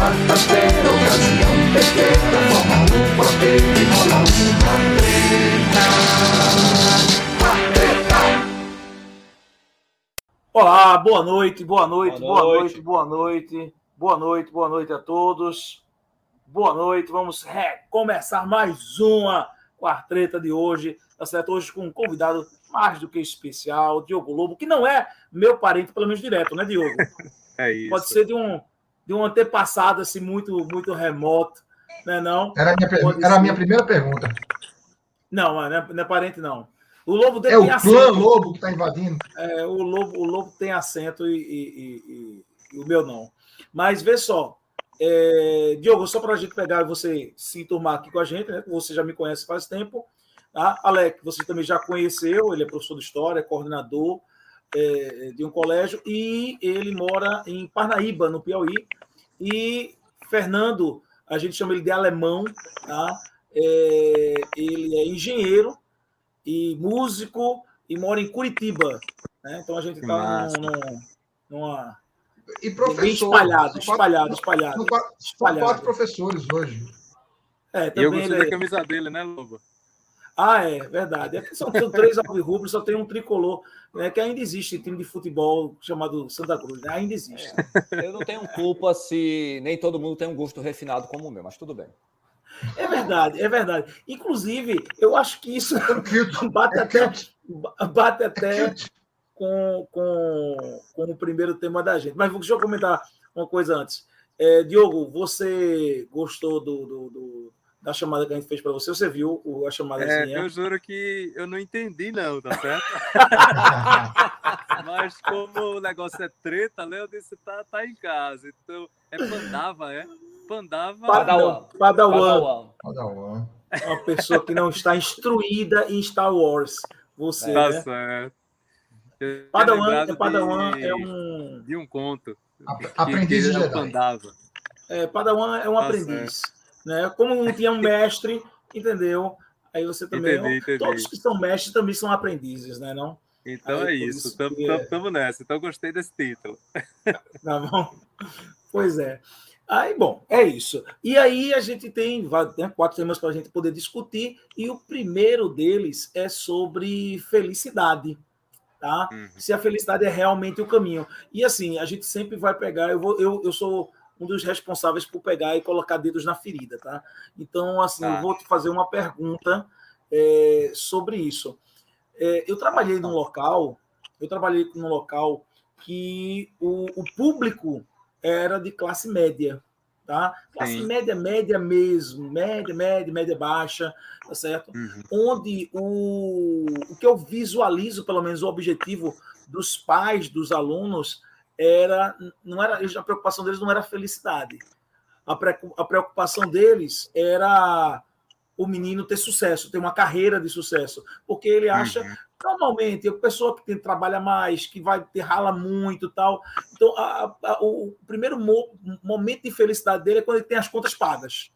quarta-feira, ocasião pequena, forma um quarteto e rola uma treta. Olá, boa noite, boa noite, boa, Boa noite. noite. boa noite, boa noite, boa noite a todos. Boa noite, vamos recomeçar mais uma quartreta de hoje, tá certo? Hoje com um convidado mais do que especial, Diogo Lobo, que não é meu parente, pelo menos direto, né, Diogo? É isso. Pode ser de um, de um antepassado assim, muito, muito remoto, né? Não, Era a minha, per- era a minha primeira pergunta. não, não é, não é parente, não. O Lobo É o clã acento. Lobo que está invadindo. É, o, Lobo, o Lobo tem acento e, e- e- e- o meu não. Mas vê só, é, Diogo, só para a gente pegar você se enturmar aqui com a gente, né? Você já me conhece faz tempo. Tá? Alec, você também já conheceu, ele é professor de história, é coordenador é, de um colégio e ele mora em Parnaíba, no Piauí. E Fernando, a gente chama ele de alemão, tá? É, ele é engenheiro e músico e mora em Curitiba. Né? Então a gente está num, num, numa. E professor. Bem espalhado, espalhado, espalhado. São quatro, espalhado. quatro professores hoje. É, E eu também gostei ele- da camisa dele, né, Lobo? Ah, é verdade. É que são são três alvirrubros, só tem um tricolor, né, que ainda existe time de futebol chamado Santa Cruz. Né? Ainda existe. Eu não tenho culpa se nem todo mundo tem um gosto refinado como o meu, mas tudo bem. É verdade, é verdade. Inclusive, eu acho que isso É filtro. bate É até, bate É até com, com, com o primeiro tema da gente. Mas deixa eu comentar uma coisa antes. É, Diogo, você gostou do, do- do- da chamada que a gente fez para você? Você viu a É, chamadazinha? eu juro que eu não entendi, não, tá certo? Mas como o negócio é treta, né? Eu disse, tá, tá em casa. Então, é Pandava, é? Pandava. Padawan. Padawan. Padawan. Padawan. Uma pessoa que não está instruída em Star Wars. Você, Tá né? certo. Eu Padawan, lembrado Padawan de, é um. de um conto. Que- Aprendiz que de Jedi. Pandava. É, Padawan é um Tá aprendiz. Né? Como não tinha um mestre, entendeu? Aí você também. Entendi, entendi. Todos que são mestres também são aprendizes, né? Não? Então Aí, é isso, tamo, que é- nessa. Então gostei desse título. Tá bom? Pois é. Aí, bom, é isso. E aí a gente tem né, quatro temas para a gente poder discutir, e o primeiro deles é sobre felicidade. Tá? Uhum. Se a felicidade é realmente o caminho. E assim, a gente sempre vai pegar, eu, vou, eu, eu sou um dos responsáveis por pegar e colocar dedos na ferida, tá? Então, assim, Tá. eu vou te fazer uma pergunta é, sobre isso. É, eu trabalhei num local, eu trabalhei num local que o, o público era de classe média, tá? Classe Sim. média, média mesmo, média, média, média baixa, tá certo? Uhum. Onde o, o que eu visualizo, pelo menos o objetivo dos pais dos alunos era não era a preocupação deles não era a felicidade. A, precu- a preocupação deles era o menino ter sucesso, ter uma carreira de sucesso, porque ele acha Uhum. normalmente a pessoa que tem, trabalha mais, que vai ter rala muito tal. Então, a- a- o primeiro mo- momento de felicidade dele é quando ele tem as contas pagas.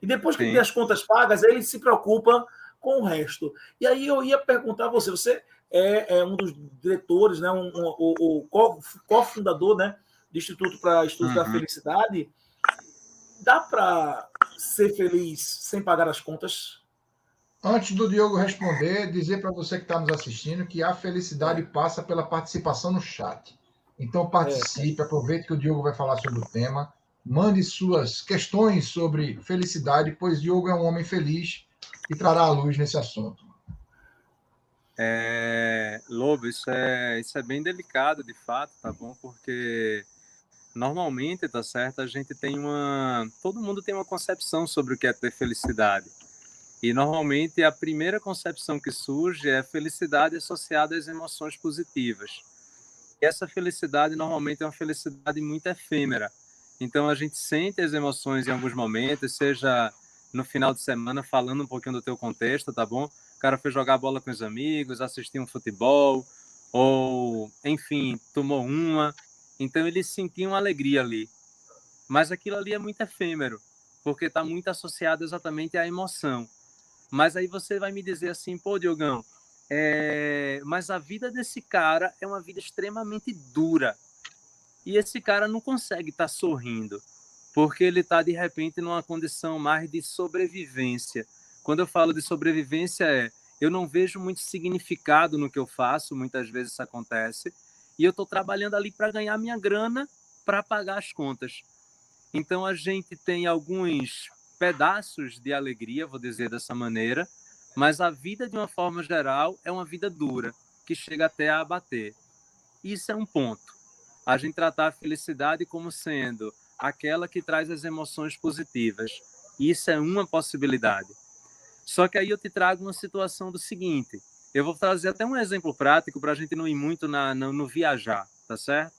E depois que ele Sim. tem as contas pagas, ele se preocupa com o resto. E aí eu ia perguntar a você, você é, é um dos diretores, né, um, um- o, o co- cofundador né, do Instituto para Estudos da Uhum. Felicidade. Dá para ser feliz sem pagar as contas? Antes do Diogo responder, dizer para você que está nos assistindo que a felicidade passa pela participação no chat. Então participe, aproveite que o Diogo vai falar sobre o tema, mande suas questões sobre felicidade, pois Diogo é um homem feliz e trará a luz nesse assunto. É, Lobo, isso é, isso é bem delicado, de fato, tá bom? Porque normalmente, tá certo, a gente tem uma. Todo mundo tem uma concepção sobre o que é ter felicidade. E normalmente a primeira concepção que surge é felicidade associada às emoções positivas. E essa felicidade normalmente é uma felicidade muito efêmera. Então a gente sente as emoções em alguns momentos, seja no final de semana falando um pouquinho do teu contexto, tá bom? Cara foi jogar bola com os amigos, assistir um futebol, ou, enfim, tomou uma. Então ele sentia uma alegria ali. Mas aquilo ali é muito efêmero, porque está muito associado exatamente à emoção. Mas aí você vai me dizer assim, pô, Diogão, é... mas a vida desse cara é uma vida extremamente dura. E esse cara não consegue estar sorrindo. porque ele está de repente numa condição mais de sobrevivência. Quando eu falo de sobrevivência é eu não vejo muito significado no que eu faço, muitas vezes isso acontece, e eu estou trabalhando ali para ganhar minha grana para pagar as contas. Então a gente tem alguns pedaços de alegria, vou dizer dessa maneira, mas a vida de uma forma geral é uma vida dura, que chega até a abater. Isso é um ponto. A gente tratar a felicidade como sendo aquela que traz as emoções positivas. Isso é uma possibilidade. Só que aí eu te trago uma situação do seguinte: eu vou trazer até um exemplo prático para a gente não ir muito na, no, no, viajar, tá certo?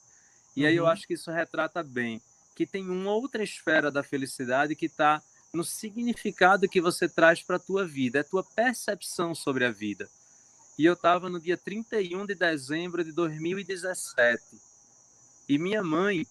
E uhum. aí eu uhum. acho que isso retrata bem que tem uma outra esfera da felicidade que está no significado que você traz para a tua vida, é a tua percepção sobre a vida. E eu estava no dia 31 de dezembro de 2017. E minha mãe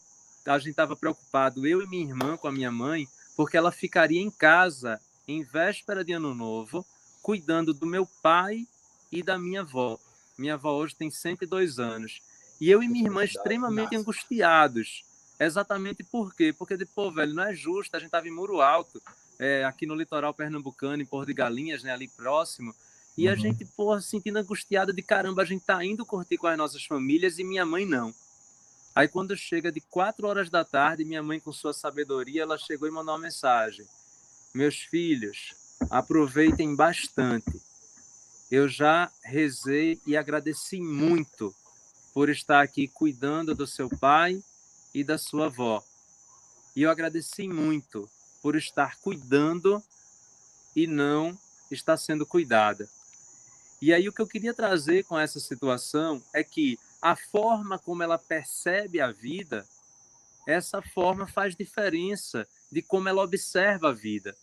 a gente estava preocupado, eu e minha irmã com a minha mãe, porque ela ficaria em casa em véspera de Ano Novo, cuidando do meu pai e da minha avó. Minha avó hoje tem 102 anos. E eu e minha irmã extremamente angustiados. Exatamente por quê? Porque, pô, velho, não é justo. A gente estava em Muro Alto, é, aqui no litoral pernambucano, em Porto de Galinhas, né, ali próximo. E uhum. a gente, pô, sentindo angustiado de caramba, a gente tá indo curtir com as nossas famílias e minha mãe não. Aí quando chega de quatro horas da tarde, minha mãe, com sua sabedoria, ela chegou e mandou uma mensagem: Meus filhos, aproveitem bastante. Eu já rezei e agradeci muito por estar aqui cuidando do seu pai e da sua avó. E eu agradeci muito por estar cuidando e não estar sendo cuidada. E aí o que eu queria trazer com essa situação é que a forma como ela percebe a vida, essa forma faz diferença de como ela observa a vida.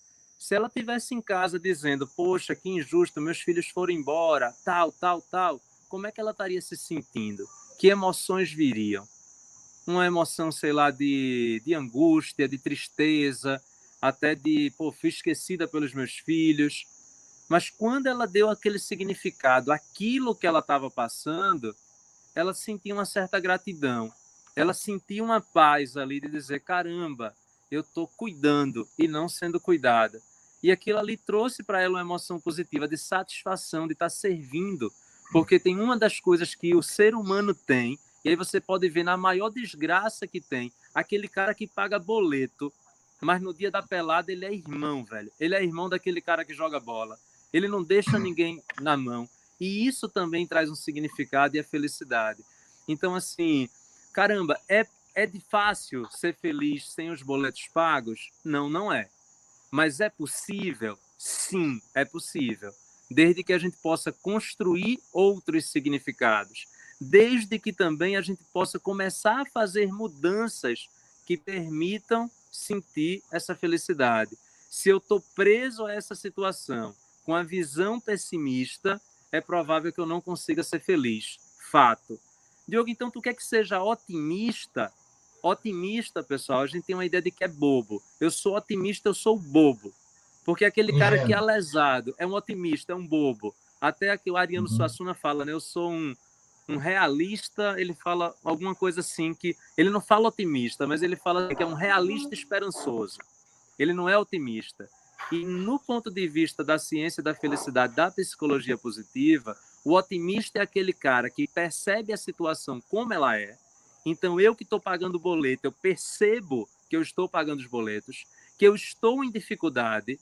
Se ela tivesse em casa dizendo, poxa, que injusto, meus filhos foram embora, tal, tal, tal, como é que ela estaria se sentindo? Que emoções viriam? Uma emoção, sei lá, de, de angústia, de tristeza, até de, pô, fui esquecida pelos meus filhos. Mas quando ela deu aquele significado, aquilo que ela estava passando, ela sentia uma certa gratidão. Ela sentia uma paz ali de dizer: caramba, eu estou cuidando e não sendo cuidada. E aquilo ali trouxe para ela uma emoção positiva de satisfação, de estar tá servindo. Porque tem uma das coisas que o ser humano tem, e aí você pode ver na maior desgraça que tem, aquele cara que paga boleto, mas no dia da pelada ele é irmão, velho. Ele é irmão daquele cara que joga bola. Ele não deixa ninguém na mão. E isso também traz um significado e a felicidade. Então, assim, caramba, é, é de fácil ser feliz sem os boletos pagos? Não, não é. Mas é possível? Sim, é possível. Desde que a gente possa construir outros significados. Desde que também a gente possa começar a fazer mudanças que permitam sentir essa felicidade. Se eu estou preso a essa situação com a visão pessimista, é provável que eu não consiga ser feliz. Fato. Diogo, então tu quer que seja otimista? Otimista, pessoal, a gente tem uma ideia de que é bobo. Eu sou otimista, eu sou bobo. Porque aquele cara que é lesado é um otimista, é um bobo. Até que o Ariano uhum. Suassuna fala, né? Eu sou um, um realista, ele fala alguma coisa assim que ele não fala otimista, mas ele fala que é um realista esperançoso. Ele não é otimista. E no ponto de vista da ciência da felicidade, da psicologia positiva, o otimista é aquele cara que percebe a situação como ela é. Então, eu que estou pagando o boleto, eu percebo que eu estou pagando os boletos, que eu estou em dificuldade,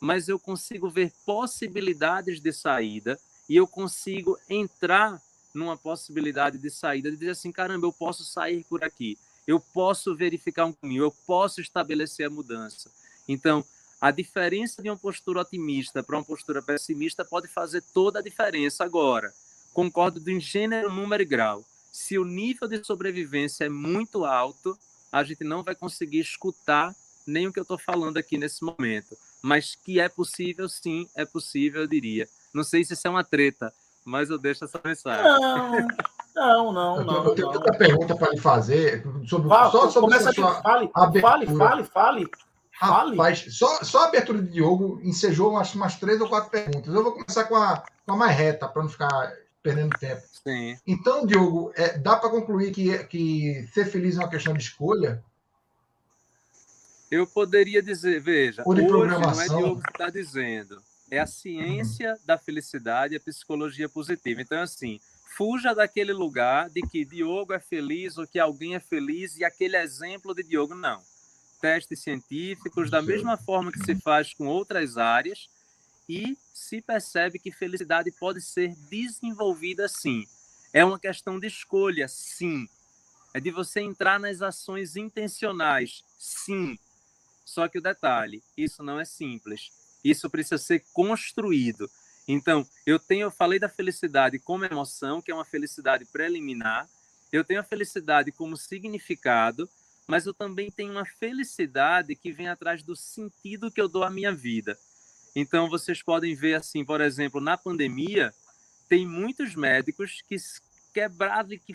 mas eu consigo ver possibilidades de saída e eu consigo entrar numa possibilidade de saída, de dizer assim, caramba, eu posso sair por aqui, eu posso verificar um caminho, eu posso estabelecer a mudança. Então, a diferença de uma postura otimista para uma postura pessimista pode fazer toda a diferença. Agora, concordo em gênero, número e grau. Se o nível de sobrevivência é muito alto, a gente não vai conseguir escutar nem o que eu estou falando aqui nesse momento. Mas que é possível, sim, é possível, eu diria. Não sei se isso é uma treta, mas eu deixo essa mensagem. Não, não, não. Eu, não, eu tenho outra pergunta para lhe fazer sobre, Fala, só sobre começa aqui, fale, fale, fale, fale. Rapaz, só, só a abertura de Diogo ensejou umas, umas três ou quatro perguntas. Eu vou começar com a, com a mais reta, para não ficar perdendo tempo. Sim. Então, Diogo, é, dá para concluir que, que ser feliz é uma questão de escolha? Eu poderia dizer, veja, Ou de hoje não é. Diogo que está dizendo, é a ciência da felicidade e a psicologia positiva. Então, assim, fuja daquele lugar de que Diogo é feliz ou que alguém é feliz e aquele exemplo de Diogo, não. Testes científicos, da mesma forma que se faz com outras áreas, e se percebe que felicidade pode ser desenvolvida sim. É uma questão de escolha, sim. É de você entrar nas ações intencionais, sim. Só que o detalhe, isso não é simples. Isso precisa ser construído. Então, eu tenho, eu falei da felicidade como emoção, que é uma felicidade preliminar. Eu tenho a felicidade como significado, mas eu também tenho uma felicidade que vem atrás do sentido que eu dou à minha vida. Então, vocês podem ver assim, por exemplo, na pandemia, tem muitos médicos que quebraram e que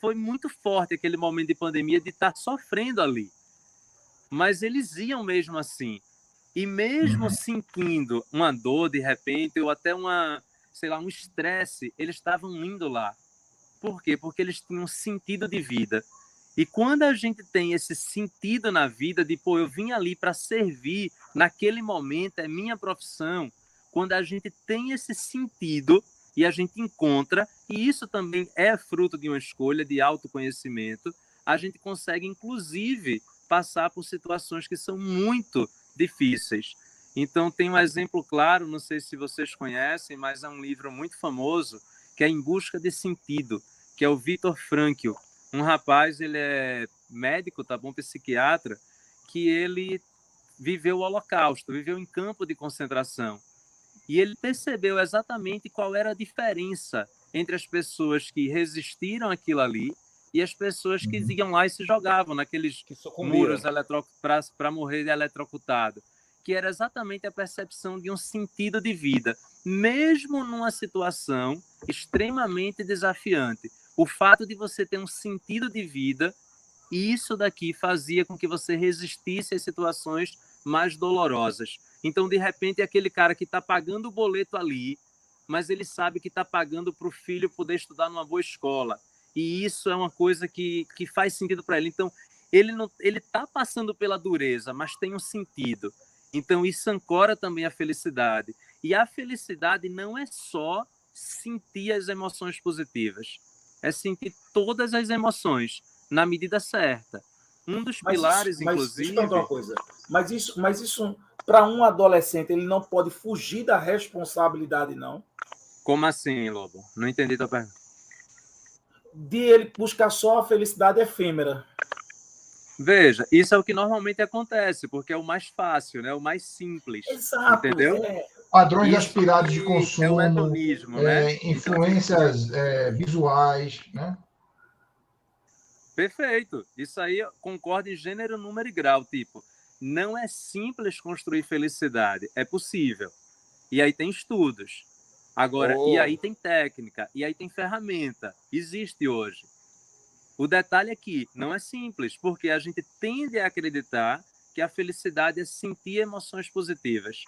foi muito forte aquele momento de pandemia de estar sofrendo ali. Mas eles iam mesmo assim. E mesmo Uhum. sentindo uma dor de repente, ou até uma, sei lá, um estresse, eles estavam indo lá. Por quê? Porque eles tinham sentido de vida. E quando a gente tem esse sentido na vida de, pô, eu vim ali para servir, naquele momento é minha profissão, quando a gente tem esse sentido e a gente encontra, e isso também é fruto de uma escolha de autoconhecimento, a gente consegue, inclusive, passar por situações que são muito difíceis. Então, tem um exemplo claro, não sei se vocês conhecem, mas é um livro muito famoso, que é Em Busca de Sentido, que é o Viktor Frankl. Um rapaz, ele é médico, tá bom, psiquiatra, que ele viveu o Holocausto, viveu em campo de concentração. E ele percebeu exatamente qual era a diferença entre as pessoas que resistiram àquilo ali e as pessoas que Uhum. iam lá e se jogavam naqueles muros para morrer eletrocutado, que era exatamente a percepção de um sentido de vida, mesmo numa situação extremamente desafiante. O fato de você ter um sentido de vida, isso daqui fazia com que você resistisse às situações mais dolorosas. Então, de repente, aquele cara que está pagando o boleto ali, mas ele sabe que está pagando para o filho poder estudar numa boa escola. E isso é uma coisa que, que faz sentido para ele. Então, ele não ele está passando pela dureza, mas tem um sentido. Então, isso ancora também a felicidade. E a felicidade não é só sentir as emoções positivas, é sentir todas as emoções na medida certa. Um dos Mas pilares, isso, mas, inclusive. Deixa eu perguntar uma coisa. Mas isso, mas isso para um adolescente, ele não pode fugir da responsabilidade, não. Como assim, Lobo? Não entendi tua pergunta. De ele buscar só a felicidade efêmera. Veja, isso é o que normalmente acontece, porque é o mais fácil, né? o mais simples. Exato. Entendeu? é. Padrões Isso aspirados de que consumo, É hedonismo, é, né? Então, influências é, visuais, né? Perfeito. Isso aí eu concordo em gênero, número e grau. Tipo, não é simples construir felicidade. É possível. E aí tem estudos. Agora, Oh. e aí tem técnica, e aí tem ferramenta. Existe hoje. O detalhe aqui não é simples, porque a gente tende a acreditar que a felicidade é sentir emoções positivas.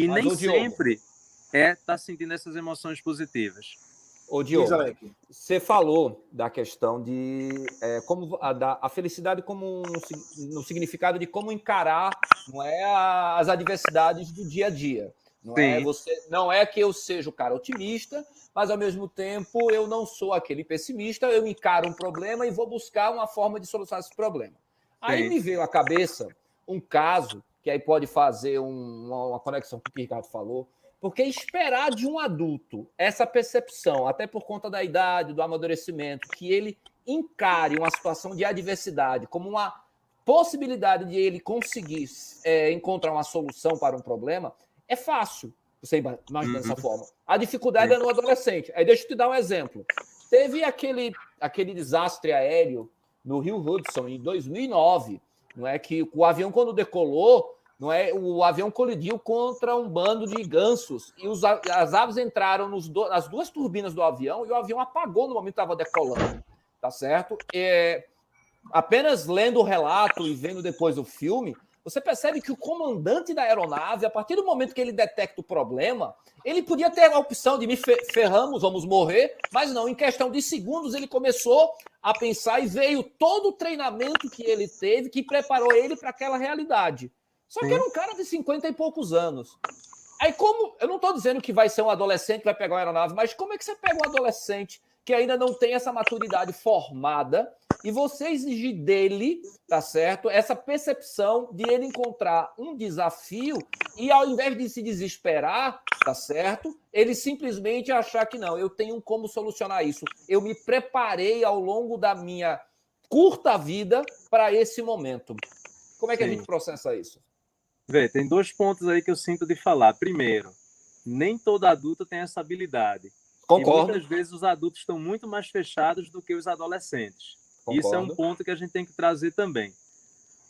E Mas, nem Diogo. sempre é estar sentindo essas emoções positivas. Ô, Diogo, você falou da questão de é, como a, da, a felicidade como um no significado de como encarar não é a- as adversidades do dia a dia. Não é você, não é que eu seja o cara otimista, mas ao mesmo tempo eu não sou aquele pessimista. Eu encaro um problema e vou buscar uma forma de solucionar esse problema. Aí Sim. me veio à cabeça um caso que aí pode fazer um- uma, uma conexão com o que o Ricardo falou. Porque esperar de um adulto essa percepção, até por conta da idade, do amadurecimento, que ele encare uma situação de adversidade como uma possibilidade de ele conseguir é, encontrar uma solução para um problema, é fácil. Você ima- imagina Uhum. dessa forma. A dificuldade é no adolescente. Aí deixa eu te dar um exemplo. Teve aquele, aquele desastre aéreo no Rio Hudson em 2009, não é que o avião quando decolou, não é o avião colidiu contra um bando de gansos e os, as aves entraram nos do- nas duas turbinas do avião e o avião apagou no momento que estava decolando, tá certo? É, apenas lendo o relato e vendo depois o filme, Você percebe que o comandante da aeronave, a partir do momento que ele detecta o problema, ele podia ter a opção de me ferramos, vamos morrer, mas não, em questão de segundos ele começou a pensar e veio todo o treinamento que ele teve que preparou ele para aquela realidade. Só que era um cara de 50 e poucos anos. Aí, como. Eu não estou dizendo que vai ser um adolescente que vai pegar uma aeronave, mas como é que você pega um adolescente que ainda não tem essa maturidade formada e você exigir dele, tá certo? Essa percepção de ele encontrar um desafio e ao invés de se desesperar, tá certo? Ele simplesmente achar que não, eu tenho como solucionar isso. Eu me preparei ao longo da minha curta vida para esse momento. Como é que Sim. a gente processa isso? Vê, tem dois pontos aí que eu sinto de falar. Primeiro, nem todo adulto tem essa habilidade. Concordo. E muitas vezes os adultos estão muito mais fechados do que os adolescentes. Concordo. Isso é um ponto que a gente tem que trazer também.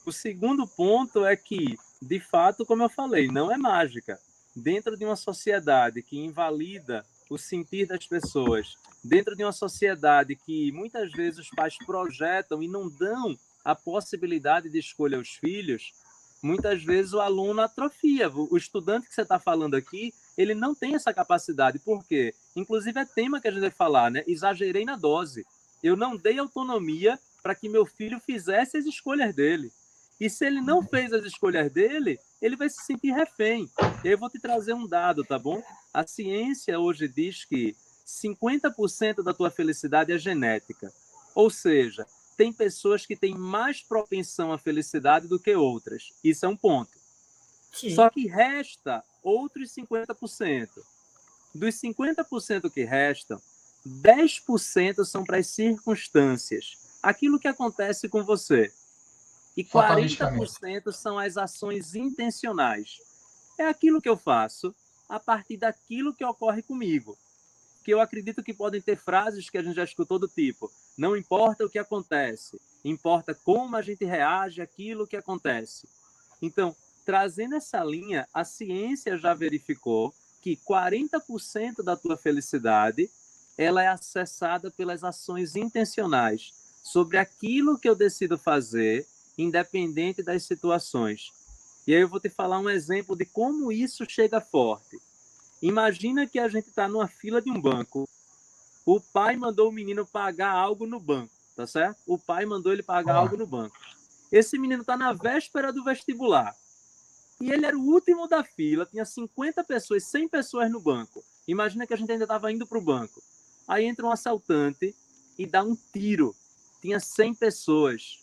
O segundo ponto é que, de fato, como eu falei, não é mágica. Dentro de uma sociedade que invalida o sentir das pessoas, dentro de uma sociedade que muitas vezes os pais projetam e não dão a possibilidade de escolha aos filhos, muitas vezes o aluno atrofia. O estudante que você está falando aqui, ele não tem essa capacidade. Por quê? Inclusive é tema que a gente vai falar, né? Exagerei na dose. Eu não dei autonomia para que meu filho fizesse as escolhas dele. E se ele não fez as escolhas dele, ele vai se sentir refém. Eu vou te trazer um dado, tá bom? A ciência hoje diz que 50% da tua felicidade é genética. Ou seja, tem pessoas que têm mais propensão à felicidade do que outras. Isso é um ponto. Sim. Só que resta outros 50%. Dos 50% que restam, 10% são para as circunstâncias, aquilo que acontece com você. E 40% são as ações intencionais. É aquilo que eu faço a partir daquilo que ocorre comigo que eu acredito que podem ter frases que a gente já escutou do tipo: não importa o que acontece, importa como a gente reage àquilo que acontece. Então, trazendo essa linha, a ciência já verificou que 40% da tua felicidade ela é acessada pelas ações intencionais sobre aquilo que eu decido fazer, independente das situações. E aí eu vou te falar um exemplo de como isso chega forte. Imagina que a gente está numa fila de um banco. O pai mandou o menino pagar algo no banco, tá certo? O pai mandou ele pagar ah. algo no banco. Esse menino está na véspera do vestibular. E ele era o último da fila, tinha 50 pessoas, 100 pessoas no banco. Imagina que a gente ainda estava indo para o banco. Aí entra um assaltante e dá um tiro. Tinha 100 pessoas.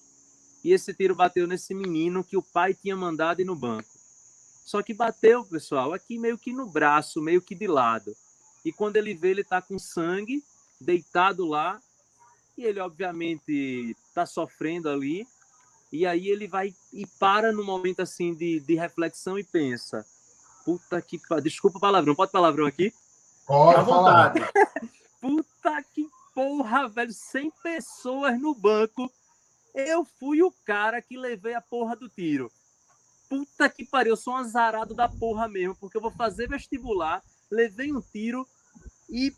E esse tiro bateu nesse menino que o pai tinha mandado ir no banco. Só que bateu, pessoal, aqui meio que no braço, meio que de lado. E quando ele vê, ele está com sangue, deitado lá, e ele obviamente está sofrendo ali. E aí ele vai e para no momento assim de, de reflexão e pensa: puta que. Desculpa o palavrão, pode palavrão aqui? Pode, à vontade. puta que porra, velho, 100 pessoas no banco. Eu fui o cara que levei a porra do tiro puta que pariu, eu sou um azarado da porra mesmo, porque eu vou fazer vestibular, levei um tiro e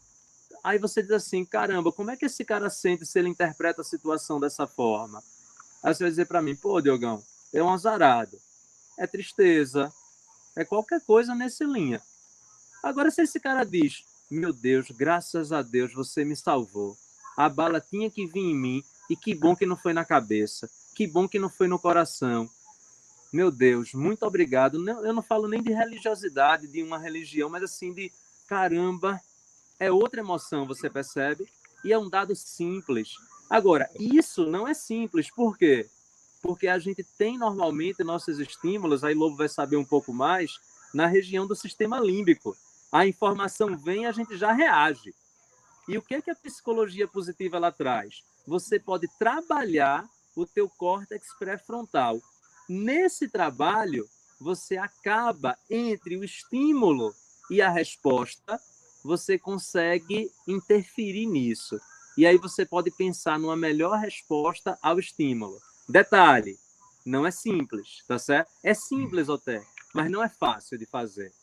aí você diz assim, caramba, como é que esse cara sente se ele interpreta a situação dessa forma? Aí você vai dizer para mim, pô, Diogão, é um azarado, é tristeza, é qualquer coisa nessa linha. Agora, se esse cara diz, meu Deus, graças a Deus você me salvou, a bala tinha que vir em mim e que bom que não foi na cabeça, que bom que não foi no coração, meu Deus, muito obrigado. Eu não falo nem de religiosidade, de uma religião, mas assim de caramba, é outra emoção, você percebe? E é um dado simples. Agora, isso não é simples, por quê? Porque a gente tem normalmente nossos estímulos, aí Lobo vai saber um pouco mais, na região do sistema límbico. A informação vem, a gente já reage. E o que é que a psicologia positiva ela traz? Você pode trabalhar o teu córtex pré-frontal Nesse trabalho, você acaba entre o estímulo e a resposta, você consegue interferir nisso. E aí você pode pensar numa melhor resposta ao estímulo. Detalhe, não é simples, tá certo? É simples até, mas não é fácil de fazer.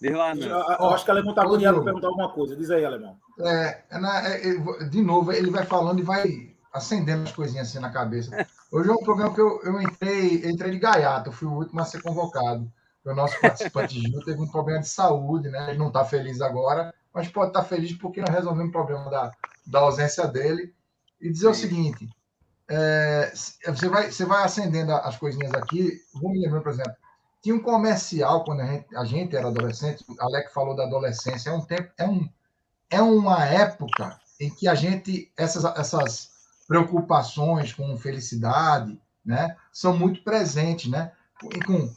Diz lá, Eu, eu acho que o Alemão está agoniado para perguntar alguma coisa. Diz aí, Alemão. É, é, é, de novo, ele vai falando e vai acendendo as coisinhas assim na cabeça. Hoje é um programa que eu, eu entrei, entrei de gaiato, eu fui o último a ser convocado. O nosso participante Gil teve um problema de saúde, né? Ele não está feliz agora, mas pode estar tá feliz porque nós resolvemos o problema da, da ausência dele. E dizer Sim. o seguinte: é, você, vai, você vai acendendo as coisinhas aqui. Vou me lembrar, por exemplo, tinha um comercial quando a gente, a gente era adolescente. O Alec falou da adolescência. É um tempo, é, um, é uma época em que a gente essas, essas preocupações com felicidade, né, são muito presentes, né? Com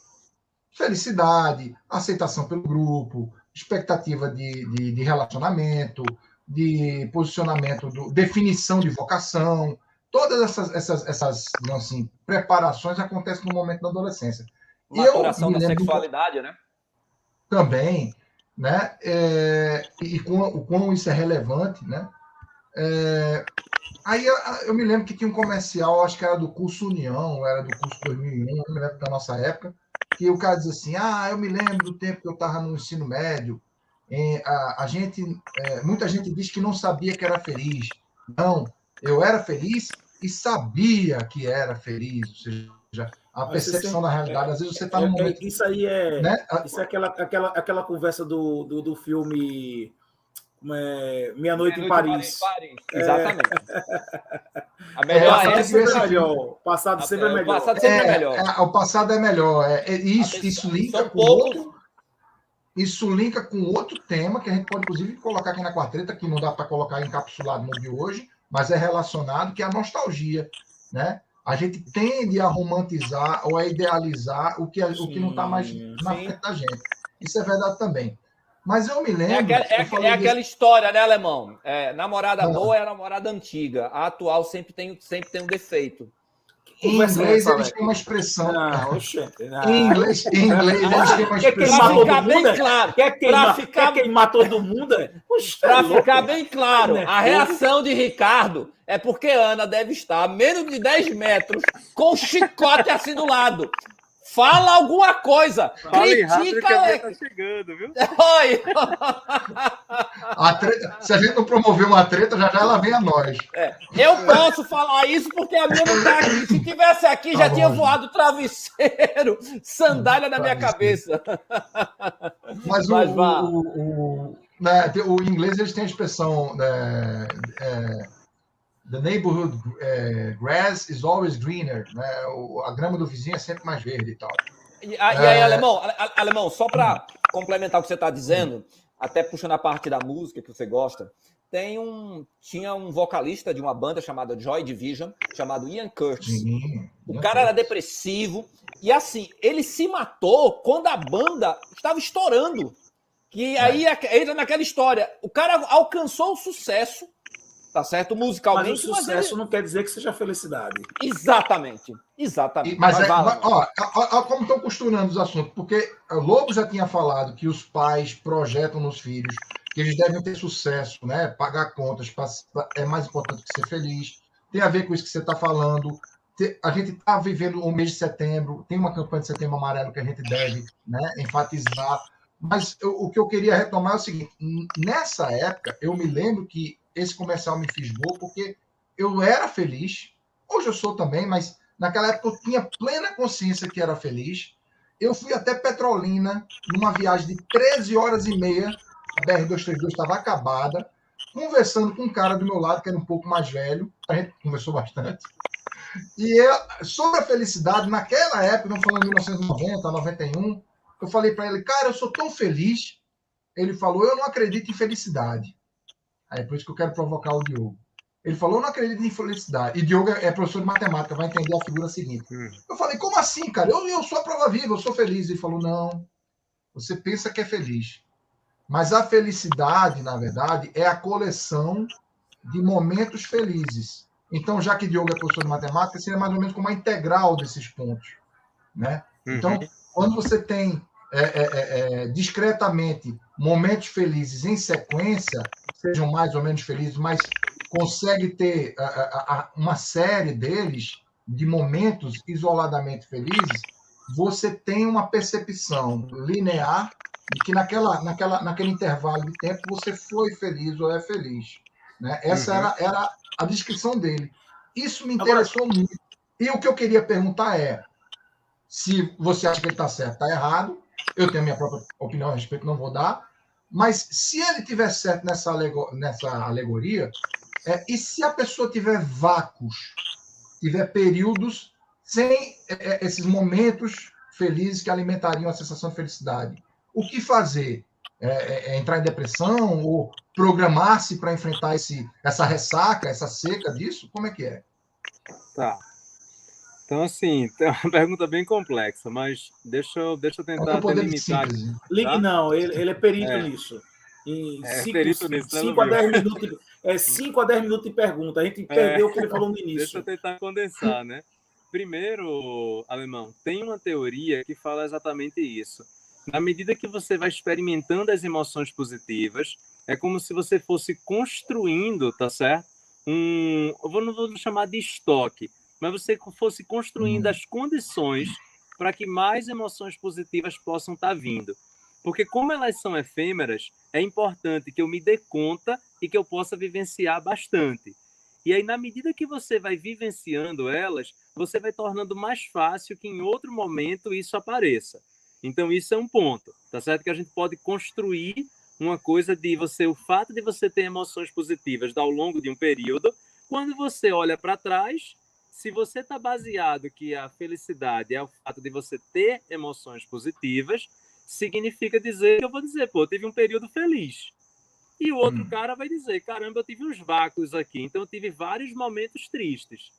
felicidade, aceitação pelo grupo, expectativa de, de, de relacionamento, de posicionamento, do, definição de vocação, todas essas, essas, essas assim, preparações acontecem no momento da adolescência. Maturação da sexualidade, né? Também, né? É, e com, o quão isso é relevante, né? É, aí eu, eu, me lembro que tinha um comercial, acho que era do curso União, era do curso 2001, não me lembro da nossa época, que o cara diz assim, ah, eu me lembro do tempo que eu estava no ensino médio, a, a, gente, é, muita gente diz que não sabia que era feliz. Não, eu era feliz e sabia que era feliz, ou seja, a percepção da realidade. Às vezes você está no é, momento. Isso aí é. Né? Isso é aquela, aquela, aquela conversa do, do, do filme. É, Meia Noite em Paris. Paris. É. Exatamente. A melhor passado é sempre é melhor. Passado sempre é melhor. O passado sempre é, melhor. É, o passado é melhor. É, isso, isso linka com outro. Isso linka com outro tema que a gente pode, inclusive, colocar aqui na quarteta, que não dá para colocar encapsulado no de hoje, mas é relacionado, que é a nostalgia. Né? A gente tende a romantizar ou a idealizar o que, sim, o que não está mais na sim. frente da gente. Isso é verdade também. Mas eu me lembro. É, aquela, é, é aquela história, né, Alemão? É, namorada ah. boa é a namorada antiga. A atual sempre tem, sempre tem um defeito. Em inglês eles têm uma expressão. Não, não. Em inglês, em inglês eles têm uma expressão. Para ficar bem claro. Quer queimar, ficar... quer queimar todo mundo? Para ficar bem claro, a reação de Ricardo é porque Ana deve estar a menos de 10 metros com o chicote assim do lado. Fala alguma coisa. Fala Critica. Rápido tá chegando, viu? Oi. A treta, se a gente não promover uma treta, já já ela vem a nós. É, eu posso falar isso porque a minha não tá aqui. Se tivesse aqui, já tá tinha voado travesseiro, sandália na minha cabeça. Mas, Mas o, o, o, né, o inglês eles têm a expressão. Né, é, The neighborhood uh, grass is always greener, né? O, a grama do vizinho é sempre mais verde e tal. E, e aí, é... alemão, alemão, só para complementar o que você está dizendo, até puxando a parte da música que você gosta, tem um tinha um vocalista de uma banda chamada Joy Division, chamado Ian Curtis. Sim, o cara era depressivo e assim, ele se matou quando a banda estava estourando. Que é. aí entra naquela história, o cara alcançou o sucesso tá certo? Musicalmente. Mas o sucesso mas não quer dizer que seja felicidade. Exatamente. Exatamente. E, mas, mas, é, mas ó, ó, ó, como estão costurando os assuntos, porque o Lobo já tinha falado que os pais projetam nos filhos que eles devem ter sucesso, né? Pagar contas é mais importante que ser feliz. Tem a ver com isso que você está falando. A gente está vivendo o mês de setembro, tem uma campanha de setembro amarelo que a gente deve né, enfatizar. Mas eu, o que eu queria retomar é o seguinte: nessa época, eu me lembro que esse comercial me fisgou, porque eu era feliz, hoje eu sou também, mas naquela época eu tinha plena consciência que era feliz. Eu fui até Petrolina, numa viagem de 13 horas e meia, a BR-232 estava acabada, conversando com um cara do meu lado, que era um pouco mais velho, a gente conversou bastante. E eu, sobre a felicidade, naquela época, não falando de 1990, 91, eu falei para ele, cara, eu sou tão feliz. Ele falou, eu não acredito em felicidade. Aí é por isso que eu quero provocar o Diogo. Ele falou, não acredito em felicidade. E Diogo é professor de matemática, vai entender a figura seguinte. Hum. Eu falei, como assim, cara? Eu, eu sou a prova viva, eu sou feliz. Ele falou, não. Você pensa que é feliz. Mas a felicidade, na verdade, é a coleção de momentos felizes. Então, já que Diogo é professor de matemática, seria mais ou menos como a integral desses pontos. Né? Então, uhum. quando você tem é, é, é, é discretamente momentos felizes em sequência, sejam mais ou menos felizes, mas consegue ter a, a, uma série deles, de momentos isoladamente felizes, você tem uma percepção linear de que naquela, naquela, naquele intervalo de tempo você foi feliz ou é feliz. Né? Essa uhum. era, era a descrição dele. Isso me interessou Agora, muito. E o que eu queria perguntar é: se você acha que ele está certo, está errado. Eu tenho a minha própria opinião a respeito, não vou dar. Mas se ele tiver certo nessa, alego nessa alegoria, é, e se a pessoa tiver vácuos, tiver períodos sem é, é esses momentos felizes que alimentariam a sensação de felicidade, o que fazer? É, é, é entrar em depressão ou programar-se para enfrentar esse, essa ressaca, essa seca disso? Como é que é? Tá. Então, assim, é uma pergunta bem complexa, mas deixa eu, deixa eu tentar delimitar. De Ligue tá? não, ele, ele é perito é. nisso. Em é, cinco, perito nisso, 5 né, a 10 minutos, é 5 a 10 minutos de pergunta. A gente é. perdeu é. o que ele falou no início. Deixa eu tentar condensar, né? Primeiro, Alemão, tem uma teoria que fala exatamente isso. Na medida que você vai experimentando as emoções positivas, é como se você fosse construindo, tá certo? Um, eu vou, não vou chamar de estoque, mas você fosse construindo uhum. as condições para que mais emoções positivas possam estar tá vindo. Porque como elas são efêmeras, é importante que eu me dê conta e que eu possa vivenciar bastante. E aí, na medida que você vai vivenciando elas, você vai tornando mais fácil que em outro momento isso apareça. Então, isso é um ponto, tá certo? Que a gente pode construir uma coisa de você, o fato de você ter emoções positivas ao longo de um período, quando você olha para trás, se você está baseado que a felicidade é o fato de você ter emoções positivas, significa dizer que eu vou dizer, pô, eu tive um período feliz. E o outro hum. cara vai dizer, caramba, eu tive uns vácuos aqui, então eu tive vários momentos tristes.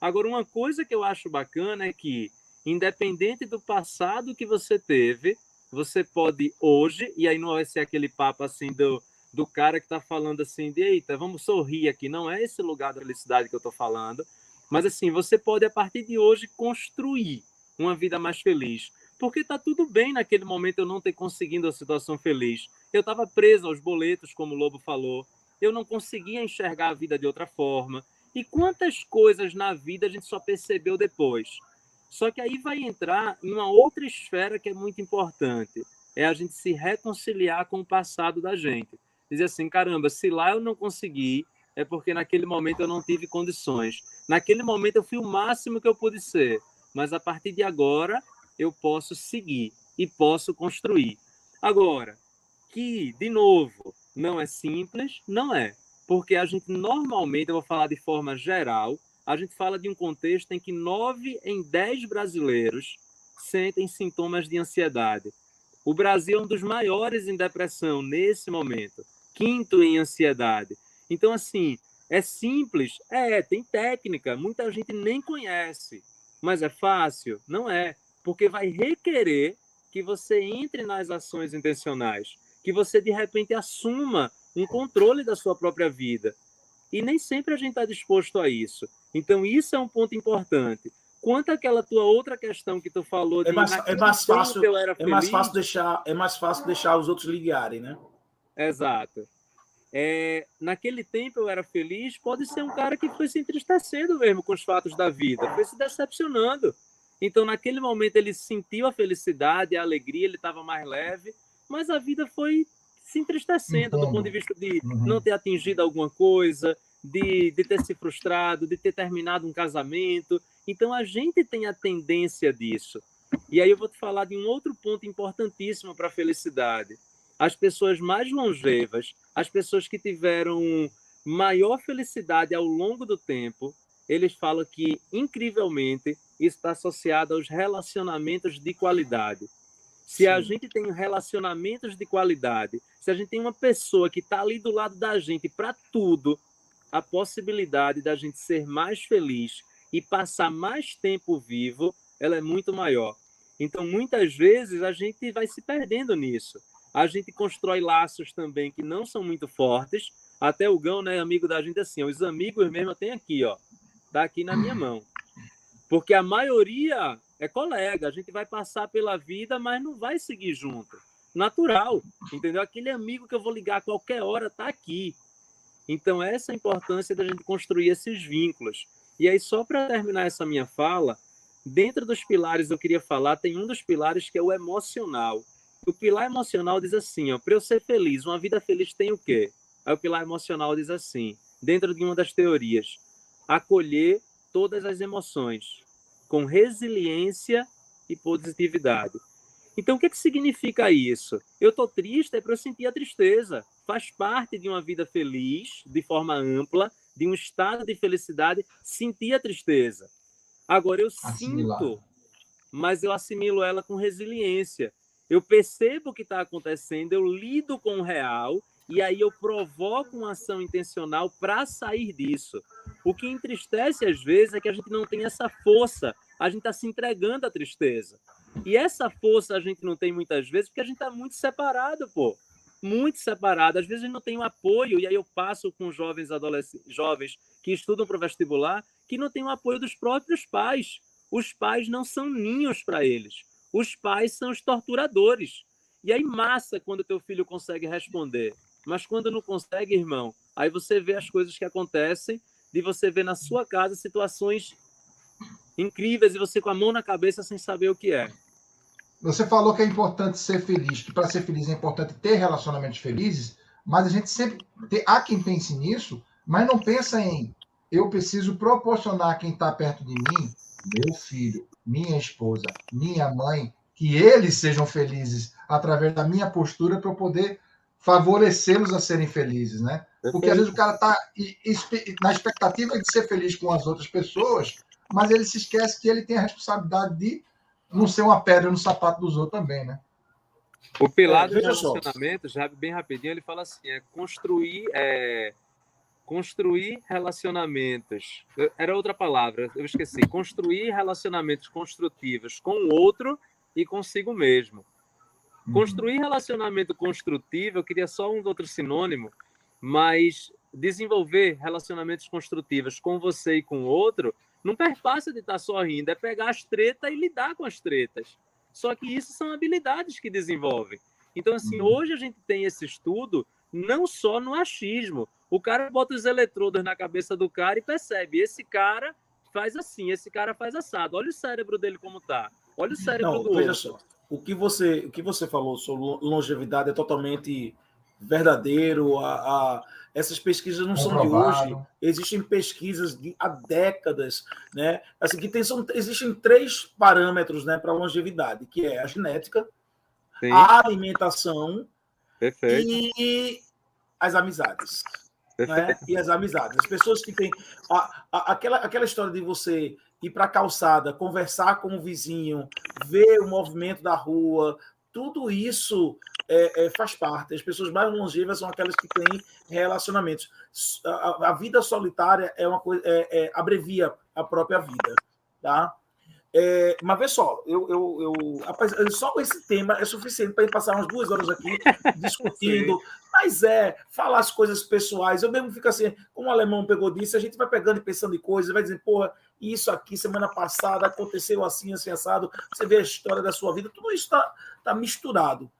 Agora, uma coisa que eu acho bacana é que, independente do passado que você teve, você pode hoje, e aí não vai ser aquele papo assim do, do cara que está falando assim, de eita, vamos sorrir aqui, não é esse lugar da felicidade que eu estou falando, mas assim, você pode a partir de hoje construir uma vida mais feliz. Porque está tudo bem naquele momento eu não ter conseguido a situação feliz. Eu estava preso aos boletos, como o Lobo falou. Eu não conseguia enxergar a vida de outra forma. E quantas coisas na vida a gente só percebeu depois. Só que aí vai entrar em uma outra esfera que é muito importante. É a gente se reconciliar com o passado da gente. Dizer assim, caramba, se lá eu não consegui, é porque naquele momento eu não tive condições. Naquele momento eu fui o máximo que eu pude ser, mas a partir de agora eu posso seguir e posso construir. Agora, que, de novo, não é simples, não é. Porque a gente normalmente, eu vou falar de forma geral, a gente fala de um contexto em que nove em dez brasileiros sentem sintomas de ansiedade. O Brasil é um dos maiores em depressão nesse momento, quinto em ansiedade. Então, assim, é simples? É, tem técnica, muita gente nem conhece. Mas é fácil? Não é, porque vai requerer que você entre nas ações intencionais, que você de repente assuma um controle da sua própria vida. E nem sempre a gente está disposto a isso. Então, isso é um ponto importante. Quanto àquela tua outra questão que tu falou de é mais, é mais fácil é mais fácil deixar é mais fácil deixar os outros ligarem, né? Exato é, naquele tempo eu era feliz, pode ser um cara que foi se entristecendo mesmo com os fatos da vida, foi se decepcionando. Então, naquele momento, ele sentiu a felicidade, a alegria, ele estava mais leve, mas a vida foi se entristecendo Entendo. do ponto de vista de uhum. não ter atingido alguma coisa, de, de ter se frustrado, de ter terminado um casamento. Então, a gente tem a tendência disso. E aí eu vou te falar de um outro ponto importantíssimo para a felicidade as pessoas mais longevas, as pessoas que tiveram maior felicidade ao longo do tempo, eles falam que, incrivelmente, isso está associado aos relacionamentos de qualidade. Se Sim. a gente tem relacionamentos de qualidade, se a gente tem uma pessoa que está ali do lado da gente para tudo, a possibilidade da gente ser mais feliz e passar mais tempo vivo, ela é muito maior. Então, muitas vezes, a gente vai se perdendo nisso a gente constrói laços também que não são muito fortes. Até o Gão, né, amigo da gente, assim, os amigos mesmo tem aqui, ó, tá aqui na minha mão. Porque a maioria é colega, a gente vai passar pela vida, mas não vai seguir junto. Natural, entendeu? Aquele amigo que eu vou ligar a qualquer hora tá aqui. Então, essa é a importância da gente construir esses vínculos. E aí, só para terminar essa minha fala, dentro dos pilares eu queria falar, tem um dos pilares que é o emocional. O pilar emocional diz assim, ó, para eu ser feliz, uma vida feliz tem o quê? Aí o pilar emocional diz assim, dentro de uma das teorias, acolher todas as emoções, com resiliência e positividade. Então, o que, que significa isso? Eu estou triste é para eu sentir a tristeza. Faz parte de uma vida feliz, de forma ampla, de um estado de felicidade, sentir a tristeza. Agora, eu Assimilar. sinto, mas eu assimilo ela com resiliência. Eu percebo o que está acontecendo, eu lido com o real e aí eu provoco uma ação intencional para sair disso. O que entristece às vezes é que a gente não tem essa força, a gente está se entregando à tristeza. E essa força a gente não tem muitas vezes porque a gente está muito separado, pô. Muito separado. Às vezes a gente não tem um apoio, e aí eu passo com jovens adolescentes, jovens que estudam para o vestibular, que não tem o apoio dos próprios pais. Os pais não são ninhos para eles. Os pais são os torturadores. E aí, massa quando teu filho consegue responder. Mas quando não consegue, irmão, aí você vê as coisas que acontecem, de você ver na sua casa situações incríveis e você com a mão na cabeça sem saber o que é. Você falou que é importante ser feliz, que para ser feliz é importante ter relacionamentos felizes, mas a gente sempre tem, há quem pense nisso, mas não pensa em eu preciso proporcionar a quem está perto de mim, meu filho, minha esposa, minha mãe, que eles sejam felizes através da minha postura para eu poder favorecê-los a serem felizes, né? Porque às vezes o cara está na expectativa de ser feliz com as outras pessoas, mas ele se esquece que ele tem a responsabilidade de não ser uma pedra no sapato dos outros também, né? O pilar é, do relacionamento, já bem rapidinho, ele fala assim: é construir, é, construir relacionamentos. Era outra palavra, eu esqueci. Construir relacionamentos construtivos com o outro e consigo mesmo. Uhum. Construir relacionamento construtivo, eu queria só um outro sinônimo, mas desenvolver relacionamentos construtivos com você e com o outro não perpassa de estar sorrindo, é pegar as tretas e lidar com as tretas. Só que isso são habilidades que desenvolvem. Então, assim, uhum. hoje a gente tem esse estudo não só no achismo. O cara bota os eletrodos na cabeça do cara e percebe, esse cara faz assim, esse cara faz assado. Olha o cérebro dele como tá. Olha o cérebro não, do outro. Só o que você, o que você falou sobre longevidade é totalmente verdadeiro. A, a essas pesquisas não são de hoje. Existem pesquisas de, há décadas, né? Assim que tem, são, existem três parâmetros, né, para longevidade, que é a genética, Sim. a alimentação Perfeito. e as amizades. Né? E as amizades. As pessoas que têm a, a, aquela, aquela história de você ir para a calçada, conversar com o vizinho, ver o movimento da rua, tudo isso é, é, faz parte. As pessoas mais longevas são aquelas que têm relacionamentos. A, a vida solitária é uma coisa, é, é abrevia a própria vida, tá? É, mas vê só, eu, eu, eu rapaz, só esse tema é suficiente para passar umas duas horas aqui discutindo. mas é falar as coisas pessoais. Eu mesmo fico assim, como o alemão pegou disso, a gente vai pegando e pensando em coisas, vai dizendo, porra, isso aqui semana passada aconteceu assim, assim, assado. Você vê a história da sua vida, tudo isso está tá misturado.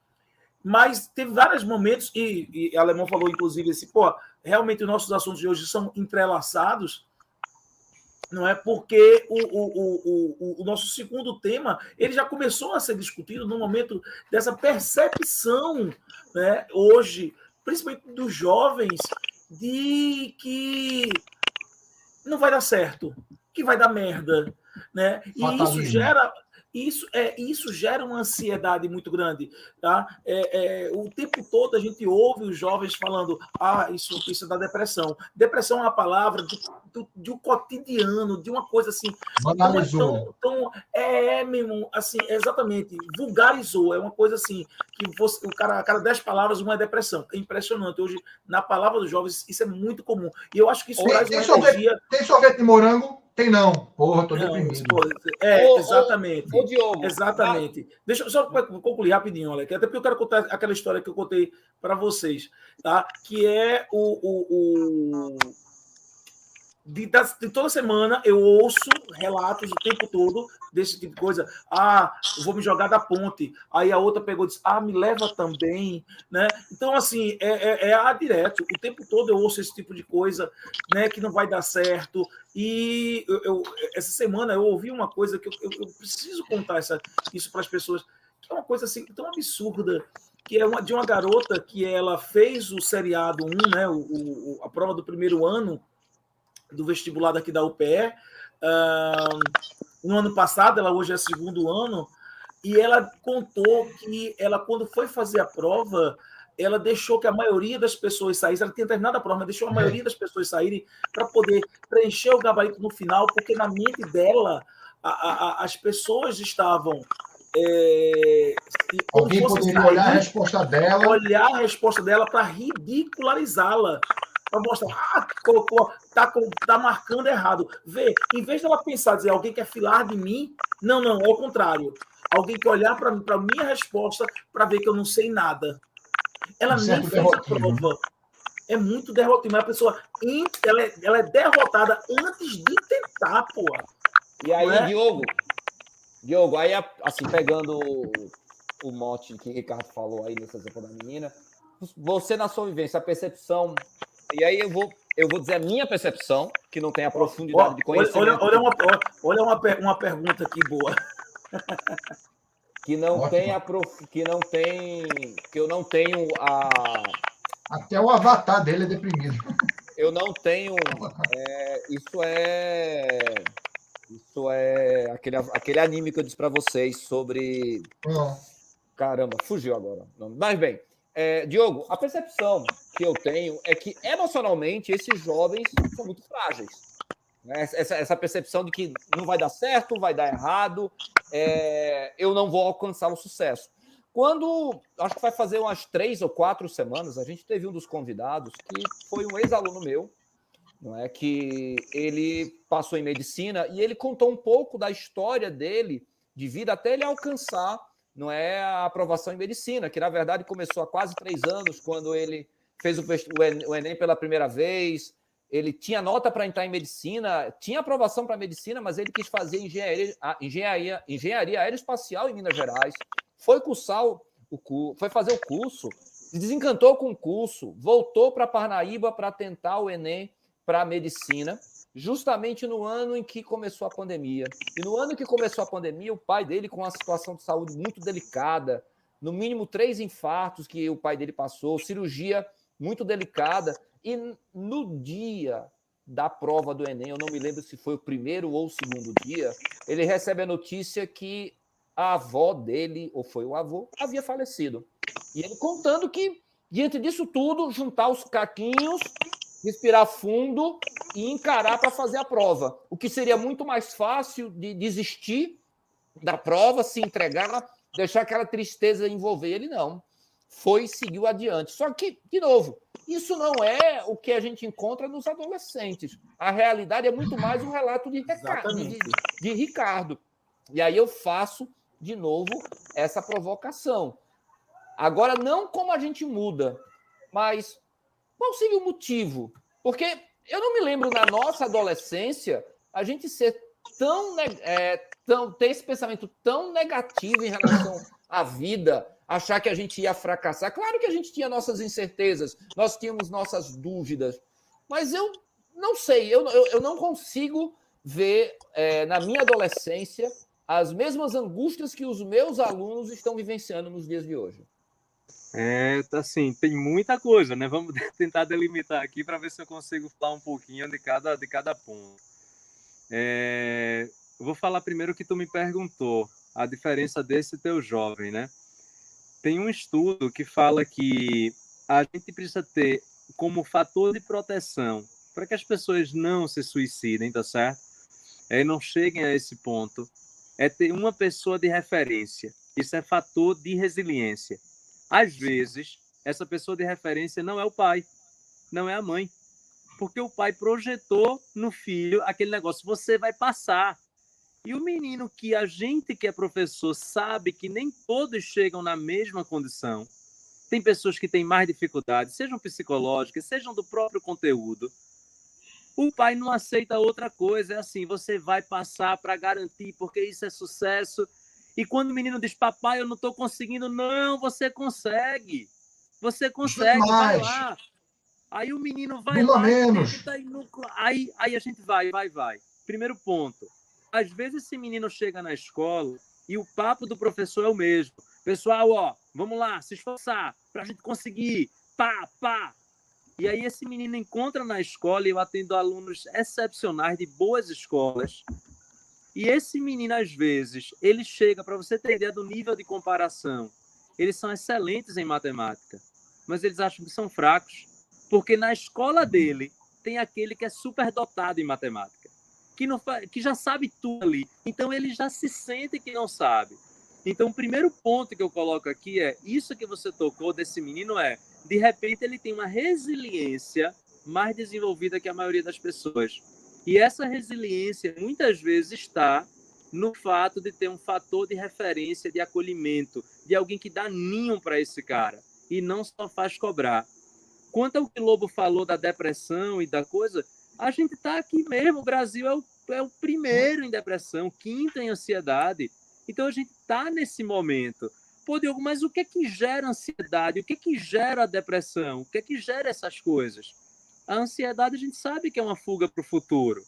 Mas teve vários momentos, e, e o alemão falou, inclusive, assim, pô, realmente os nossos assuntos de hoje são entrelaçados não é? Porque o, o, o, o, nosso segundo tema ele já começou a ser discutido no momento dessa percepção, né? Hoje, principalmente dos jovens, de que não vai dar certo, que vai dar merda, né? E isso gera isso, é, isso gera uma ansiedade muito grande. Tá? É, é, o tempo todo a gente ouve os jovens falando: ah, isso, isso é da depressão. Depressão é uma palavra do, do, de um cotidiano, de uma coisa assim. Banalizou. Tão, tão, é, mesmo, assim, exatamente. Vulgarizou. É uma coisa assim, que você, o cara, a cada dez palavras, uma é depressão. É impressionante. Hoje, na palavra dos jovens, isso é muito comum. E eu acho que isso tem, traz tem uma sorvete, energia. Tem sorvete de morango? Tem não. Porra, tô deprimido. É, exatamente. Ô, ô, Diogo, exatamente. Tá. Deixa eu só concluir rapidinho, Alex, até porque eu quero contar aquela história que eu contei para vocês, tá? Que é o, o, o de, de, toda semana eu ouço relatos o tempo todo desse tipo de coisa. Ah, vou me jogar da ponte. Aí a outra pegou e disse: Ah, me leva também. Né? Então, assim, é, é, é a direto. O tempo todo eu ouço esse tipo de coisa, né? Que não vai dar certo. E eu, eu essa semana eu ouvi uma coisa que eu, eu, eu preciso contar essa, isso para as pessoas, que é uma coisa assim tão absurda que é uma, de uma garota que ela fez o seriado 1, né, o, o, a prova do primeiro ano, do vestibular daqui da UPE, ahn, no ano passado, ela hoje é segundo ano, e ela contou que ela, quando foi fazer a prova, ela deixou que a maioria das pessoas saíssem, ela tinha terminado a prova, mas deixou a maioria das pessoas saírem para poder preencher o gabarito no final, porque na mente dela, a- a- as pessoas estavam. é, se- Alguém poderia sair, olhar a resposta dela. olhar a resposta dela para ridicularizá-la. Para mostrar, ah, colocou, tá, tá marcando errado. Vê, em vez dela pensar, dizer, alguém quer filar de mim, não, não, é o contrário. Alguém quer olhar para a minha resposta para ver que eu não sei nada. Ela Um nem certo fez a derrotismo. prova. É muito derrotismo. A pessoa ela é, ela é derrotada antes de tentar, pô. E aí, é? Diogo, Diogo, aí, assim, pegando o, o mote que o Ricardo falou aí nesse exemplo da menina, você na sua vivência, a percepção, e aí eu vou, eu vou dizer a minha percepção, que não tem a profundidade de Ó, olha, conhecimento, olha, olha uma, olha uma, uma pergunta aqui boa. que não Ótimo. tem a prof, que não tem, que eu não tenho a, Até o avatar dele é deprimido. eu não tenho, é, isso é, isso é aquele, aquele anime que eu disse para vocês sobre Ó, Caramba, fugiu agora. Mas bem, é, Diogo, a percepção que eu tenho é que emocionalmente esses jovens são muito frágeis. né? Essa, essa percepção de que não vai dar certo, vai dar errado, é, eu não vou alcançar o sucesso. Quando, acho que vai fazer umas três ou quatro semanas, a gente teve um dos convidados que foi um ex-aluno meu, não é que ele passou em medicina e ele contou um pouco da história dele de vida até ele alcançar não é a aprovação em medicina, que na verdade começou há quase três anos, quando ele fez o Enem pela primeira vez. Ele tinha nota para entrar em medicina, tinha aprovação para medicina, mas ele quis fazer engenharia, engenharia, engenharia aeroespacial em Minas Gerais. Foi cursar o, foi fazer o curso, se desencantou com o curso, voltou para Parnaíba para tentar o Enem para medicina justamente no ano em que começou a pandemia. E no ano que começou a pandemia, o pai dele, com uma situação de saúde muito delicada, no mínimo três infartos que o pai dele passou, cirurgia muito delicada, e no dia da prova do Enem, eu não me lembro se foi o primeiro ou o segundo dia, ele recebe a notícia que a avó dele, ou foi o avô, havia falecido. E ele contando que, diante disso tudo, juntar os caquinhos, respirar fundo e encarar para fazer a prova. O que seria muito mais fácil de desistir da prova, se entregar, deixar aquela tristeza envolver ele, não. Foi e seguiu adiante. Só que, de novo, isso não é o que a gente encontra nos adolescentes. A realidade é muito mais um relato de, Ricardo, de, de Ricardo. E aí eu faço, de novo, essa provocação. Agora, não como a gente muda, mas qual seria o motivo? Porque eu não me lembro na nossa adolescência a gente ser tão, é, tão ter esse pensamento tão negativo em relação à vida, achar que a gente ia fracassar. Claro que a gente tinha nossas incertezas, nós tínhamos nossas dúvidas, mas eu não sei, eu, eu, eu não consigo ver é, na minha adolescência as mesmas angústias que os meus alunos estão vivenciando nos dias de hoje. É, assim, tem muita coisa, né? Vamos tentar delimitar aqui para ver se eu consigo falar um pouquinho de cada, de cada ponto. É, vou falar primeiro o que tu me perguntou, a diferença desse teu jovem, né? Tem um estudo que fala que a gente precisa ter como fator de proteção para que as pessoas não se suicidem, tá certo? É, não cheguem a esse ponto. É ter uma pessoa de referência. Isso é fator de resiliência. Às vezes, essa pessoa de referência não é o pai, não é a mãe. Porque o pai projetou no filho aquele negócio, você vai passar. E o menino que a gente que é professor sabe que nem todos chegam na mesma condição. Tem pessoas que têm mais dificuldades, sejam psicológicas, sejam do próprio conteúdo. O pai não aceita outra coisa, é assim, você vai passar para garantir, porque isso é sucesso. E quando o menino diz, papai, eu não estou conseguindo, não, você consegue. Você consegue, vai lá. Aí o menino vai Dura lá, menos. não- aí, aí a gente vai, vai, vai. Primeiro ponto. Às vezes esse menino chega na escola e o papo do professor é o mesmo. Pessoal, ó, vamos lá, se esforçar para a gente conseguir. Pá, pá. E aí esse menino encontra na escola, e eu atendo alunos excepcionais de boas escolas. E esse menino, às vezes, ele chega, para você ter ideia do nível de comparação, eles são excelentes em matemática, mas eles acham que são fracos, porque na escola dele tem aquele que é super dotado em matemática, que, não, que já sabe tudo ali. Então ele já se sente que não sabe. Então, o primeiro ponto que eu coloco aqui é isso que você tocou desse menino é, de repente, ele tem uma resiliência mais desenvolvida que a maioria das pessoas. E essa resiliência muitas vezes está no fato de ter um fator de referência, de acolhimento, de alguém que dá ninho para esse cara e não só faz cobrar. Quanto ao que o Lobo falou da depressão e da coisa, a gente está aqui mesmo. O Brasil é o, é o primeiro em depressão, quinto em ansiedade. Então a gente está nesse momento. Pô, Diogo, mas o que é que gera ansiedade? O que é que gera a depressão? O que é que gera essas coisas? A ansiedade a gente sabe que é uma fuga para o futuro.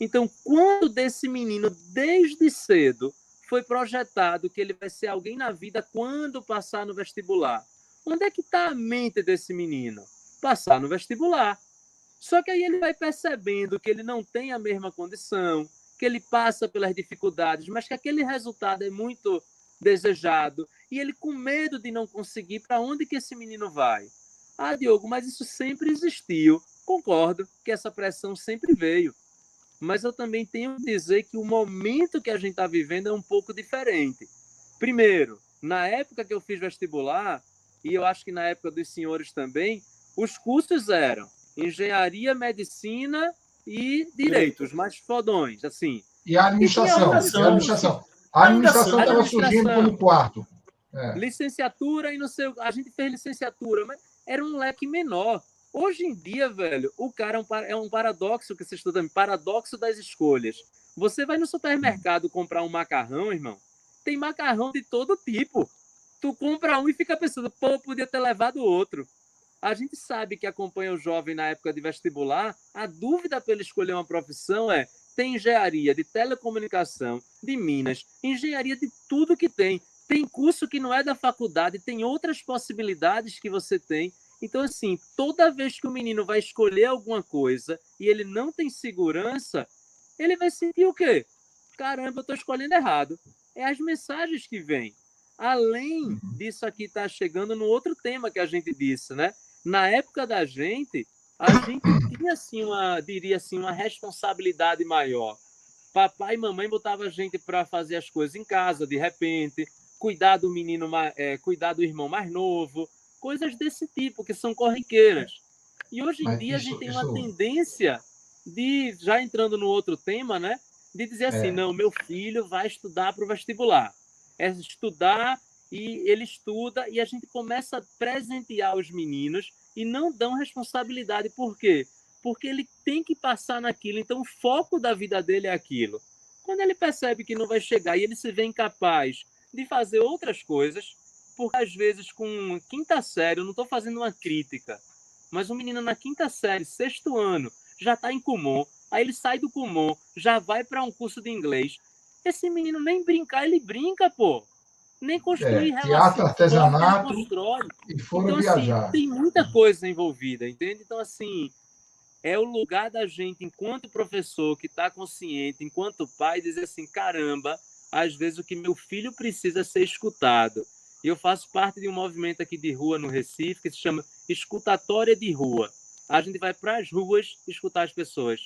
Então, quando desse menino, desde cedo, foi projetado que ele vai ser alguém na vida quando passar no vestibular, onde é que está a mente desse menino? Passar no vestibular. Só que aí ele vai percebendo que ele não tem a mesma condição, que ele passa pelas dificuldades, mas que aquele resultado é muito desejado e ele com medo de não conseguir, para onde que esse menino vai? Ah, Diogo, mas isso sempre existiu. Concordo que essa pressão sempre veio. Mas eu também tenho que dizer que o momento que a gente está vivendo é um pouco diferente. Primeiro, na época que eu fiz vestibular, e eu acho que na época dos senhores também, os cursos eram engenharia, medicina e direitos, mais fodões, assim. E a administração. E a administração. A administração estava surgindo como quarto. É. Licenciatura e não sei. A gente fez licenciatura, mas era um leque menor. Hoje em dia, velho, o cara é um, é um paradoxo que você estuda, paradoxo das escolhas. Você vai no supermercado comprar um macarrão, irmão, tem macarrão de todo tipo. Tu compra um e fica pensando, pô, podia ter levado outro. A gente sabe que acompanha o jovem na época de vestibular, a dúvida para ele escolher uma profissão é: tem engenharia de telecomunicação, de Minas, engenharia de tudo que tem. Tem curso que não é da faculdade, tem outras possibilidades que você tem. Então, assim, toda vez que o menino vai escolher alguma coisa e ele não tem segurança, ele vai sentir o quê? Caramba, eu estou escolhendo errado. É as mensagens que vêm. Além uhum. disso aqui estar tá chegando no outro tema que a gente disse, né? na época da gente, a gente tinha assim uma, diria assim, uma responsabilidade maior. Papai e mamãe botavam a gente para fazer as coisas em casa, de repente, cuidar do menino, é, cuidar do irmão mais novo, coisas desse tipo que são corriqueiras. E hoje em Mas dia isso, a gente tem uma tendência de, já entrando no outro tema, né, de dizer assim, é. não, meu filho vai estudar para o vestibular. É estudar e ele estuda e a gente começa a presentear os meninos e não dão responsabilidade. Por quê? Porque ele tem que passar naquilo. Então, o foco da vida dele é aquilo. Quando ele percebe que não vai chegar e ele se vê incapaz de fazer outras coisas, porque às vezes com quinta série, eu não estou fazendo uma crítica, mas um menino na quinta série, sexto ano, já está em Kumon, aí ele sai do Kumon, já vai para um curso de inglês. Esse menino nem brincar, ele brinca, pô nem construir é, teatro, artesanato e foram então, assim, viajar. Assim, tem muita coisa envolvida, entende? Então, assim, é o lugar da gente, enquanto professor que está consciente, enquanto pai, dizer assim, caramba, às vezes o que meu filho precisa é ser escutado. E eu faço parte de um movimento aqui de rua no Recife que se chama Escutatória de Rua. A gente vai para as ruas escutar as pessoas.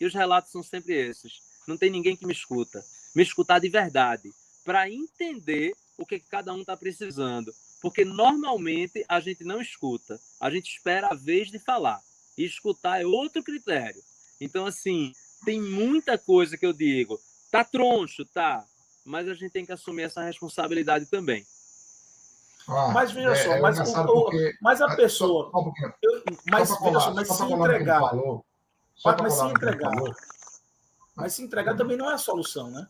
E os relatos são sempre esses. Não tem ninguém que me escuta. Me escutar de verdade para entender o que cada um está precisando. Porque normalmente a gente não escuta, a gente espera a vez de falar. E escutar é outro critério. Então, assim, tem muita coisa que eu digo. Tá troncho, tá. Mas a gente tem que assumir essa responsabilidade também. Ah, mas veja é, só, é mas, o, porque... mas a pessoa. Só, só eu, mas veja só, mas se entregar. Falou, mas se entregar. Mas se entregar também não é a solução, né?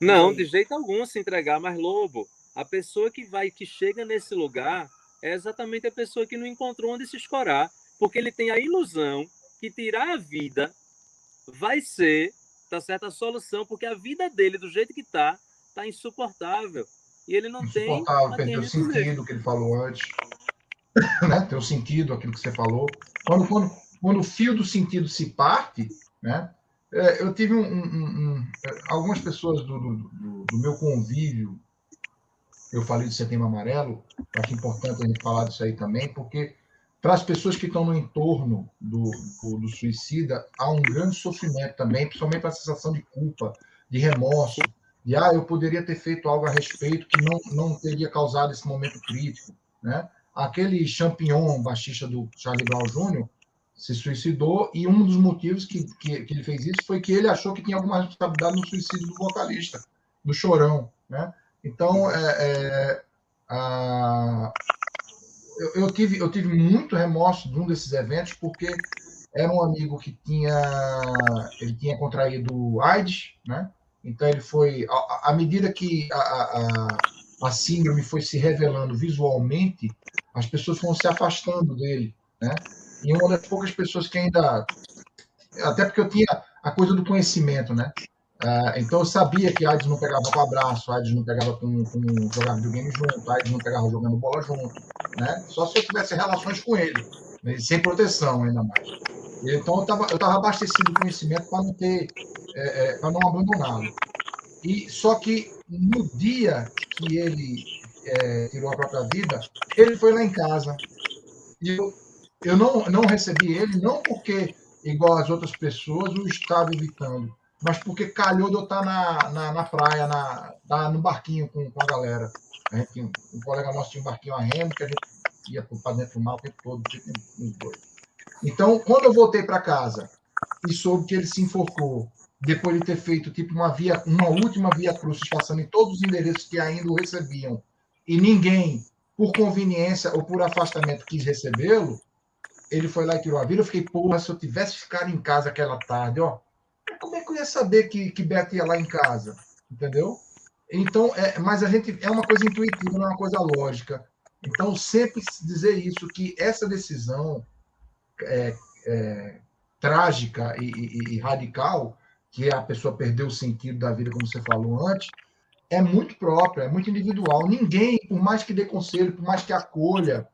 Não, de jeito algum se entregar, mas lobo, a pessoa que vai, que chega nesse lugar, é exatamente a pessoa que não encontrou onde se escorar, porque ele tem a ilusão que tirar a vida vai ser, tá certo, a solução, porque a vida dele, do jeito que tá, tá insuportável. E ele não tem. Perdeu o sentido que ele falou antes. né? Tem o sentido, aquilo que você falou. Quando, quando, quando o fio do sentido se parte, né? É, eu tive um, um, um, algumas pessoas do, do, do, meu convívio. Eu falei de Setembro Amarelo. Acho importante a gente falar disso aí também, porque para as pessoas que estão no entorno do, do, do, suicida, há um grande sofrimento também, principalmente a sensação de culpa, de remorso, de ah, eu poderia ter feito algo a respeito que não, não teria causado esse momento crítico. Né? Aquele champignon baixista do Charlie Brown Jr., se suicidou e um dos motivos que, que, que, ele fez isso foi que ele achou que tinha alguma responsabilidade no suicídio do vocalista, do Chorão, né? Então, é, é, a, eu, eu, tive, eu tive muito remorso de um desses eventos porque era um amigo que tinha ele tinha contraído AIDS, né? Então ele foi à medida que a, a, a síndrome foi se revelando visualmente, as pessoas foram se afastando dele, né? e uma das poucas pessoas que ainda. Até porque eu tinha a coisa do conhecimento, né? Uh, então eu sabia que AIDS não pegava com abraço, AIDS não pegava com, com jogar videogame junto, AIDS não pegava jogando bola junto, né? Só se eu tivesse relações com ele, né? sem proteção ainda mais. Então eu estava eu tava abastecido de conhecimento para não ter, é, é, para não abandoná-lo. E só que no dia que ele é, tirou a própria vida, ele foi lá em casa e eu eu não, não recebi ele, não porque, igual as outras pessoas, o estava evitando, mas porque calhou de eu estar na, na, na praia, na, na, no barquinho com, com a galera. A gente, um colega nosso tinha um barquinho a remo, que a gente ia para dentro do mar o tempo todo, nos dois. Então, quando eu voltei para casa e soube que ele se enforcou, depois de ter feito tipo uma via, uma última via cruz, passando em todos os endereços que ainda o recebiam, e ninguém, por conveniência ou por afastamento, quis recebê-lo, ele foi lá e tirou a vida. Eu fiquei, porra, se eu tivesse ficado em casa aquela tarde, ó, como é ia saber que, que Beto ia lá em casa? Entendeu? Então, é, mas a gente é uma coisa intuitiva, não é uma coisa lógica. Então, sempre dizer isso, que essa decisão é, é, trágica e, e, e, radical, que a pessoa perdeu o sentido da vida, como você falou antes, é muito própria, é muito individual. Ninguém, por mais que dê conselho, por mais que acolha,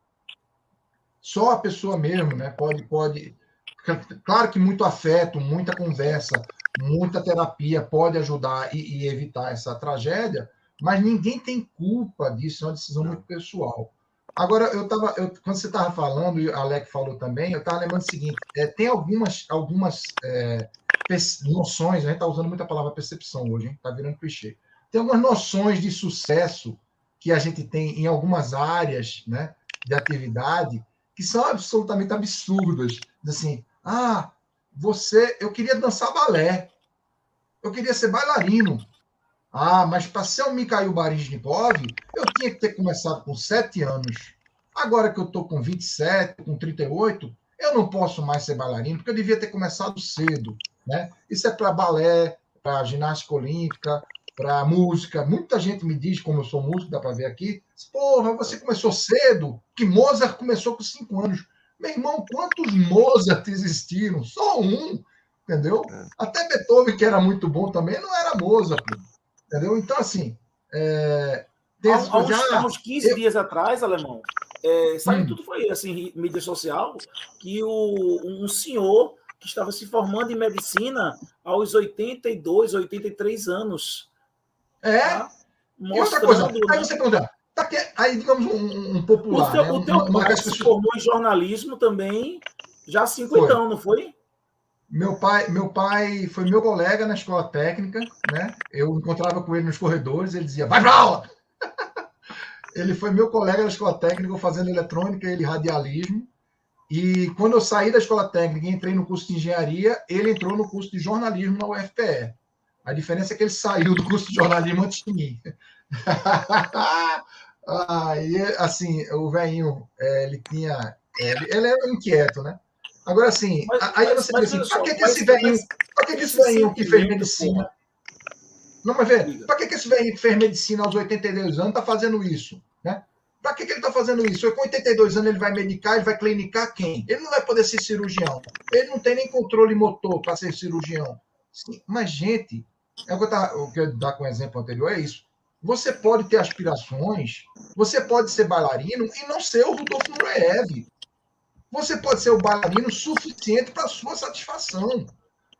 só a pessoa mesmo, né? Pode, pode. Claro que muito afeto, muita conversa, muita terapia pode ajudar e, e evitar essa tragédia, mas ninguém tem culpa disso, é uma decisão muito pessoal. Agora, eu tava, eu, quando você estava falando, e o Alec falou também, eu estava lembrando o seguinte: é, tem algumas, algumas é, noções, a gente está usando muita palavra percepção hoje, está virando clichê. Tem algumas noções de sucesso que a gente tem em algumas áreas né, de atividade que são absolutamente absurdas. Assim, ah, você, eu queria dançar balé, eu queria ser bailarino. Ah, mas para ser o Mikhail Baryshnikov, eu tinha que ter começado com sete anos. Agora que eu estou com 27, com 38, eu não posso mais ser bailarino, porque eu devia ter começado cedo. Né? Isso é para balé, para ginástica olímpica, para música. Muita gente me diz, como eu sou músico, dá para ver aqui, porra, você começou cedo, que Mozart começou com cinco anos. Meu irmão, quantos Mozart existiram? Só um, entendeu? É. Até Beethoven, que era muito bom também, não era Mozart, entendeu? Então, assim, é, há, há, uns, já... há uns 15 eu... dias atrás, Alemão, é, sabe, hum. tudo foi assim, mídia social, que o, um senhor que estava se formando em medicina aos 82, 83 anos, é. Tá? E outra coisa, aí você pergunta, tá que, aí digamos um, um popular. O teu, né? o teu uma, pai se formou em jornalismo também já há 50 anos, não foi? Meu pai, meu pai foi meu colega na escola técnica, né? Eu encontrava com ele nos corredores, ele dizia, vai pra aula! ele foi meu colega na escola técnica, fazendo eletrônica, ele radialismo. E quando eu saí da escola técnica e entrei no curso de engenharia, ele entrou no curso de jornalismo na UFPE. A diferença é que ele saiu do curso de jornalismo antes de mim. Aí, assim, o velhinho, é, ele tinha. É, ele era inquieto, né? Agora, assim, mas, aí você diz assim: para que, que esse velhinho, para que, que esse velhinho que fez medicina. Não, mas vê, para que, que esse velhinho que fez medicina aos 82 anos está fazendo isso? Né? Para que, que ele está fazendo isso? Com 82 anos ele vai medicar, ele vai clinicar quem? Ele não vai poder ser cirurgião. Ele não tem nem controle motor para ser cirurgião. Sim, mas, gente, é o que eu, tava, o que eu dar com o exemplo anterior é isso. Você pode ter aspirações, você pode ser bailarino e não ser o Rudolf Nureyev. Você pode ser o bailarino suficiente para sua satisfação.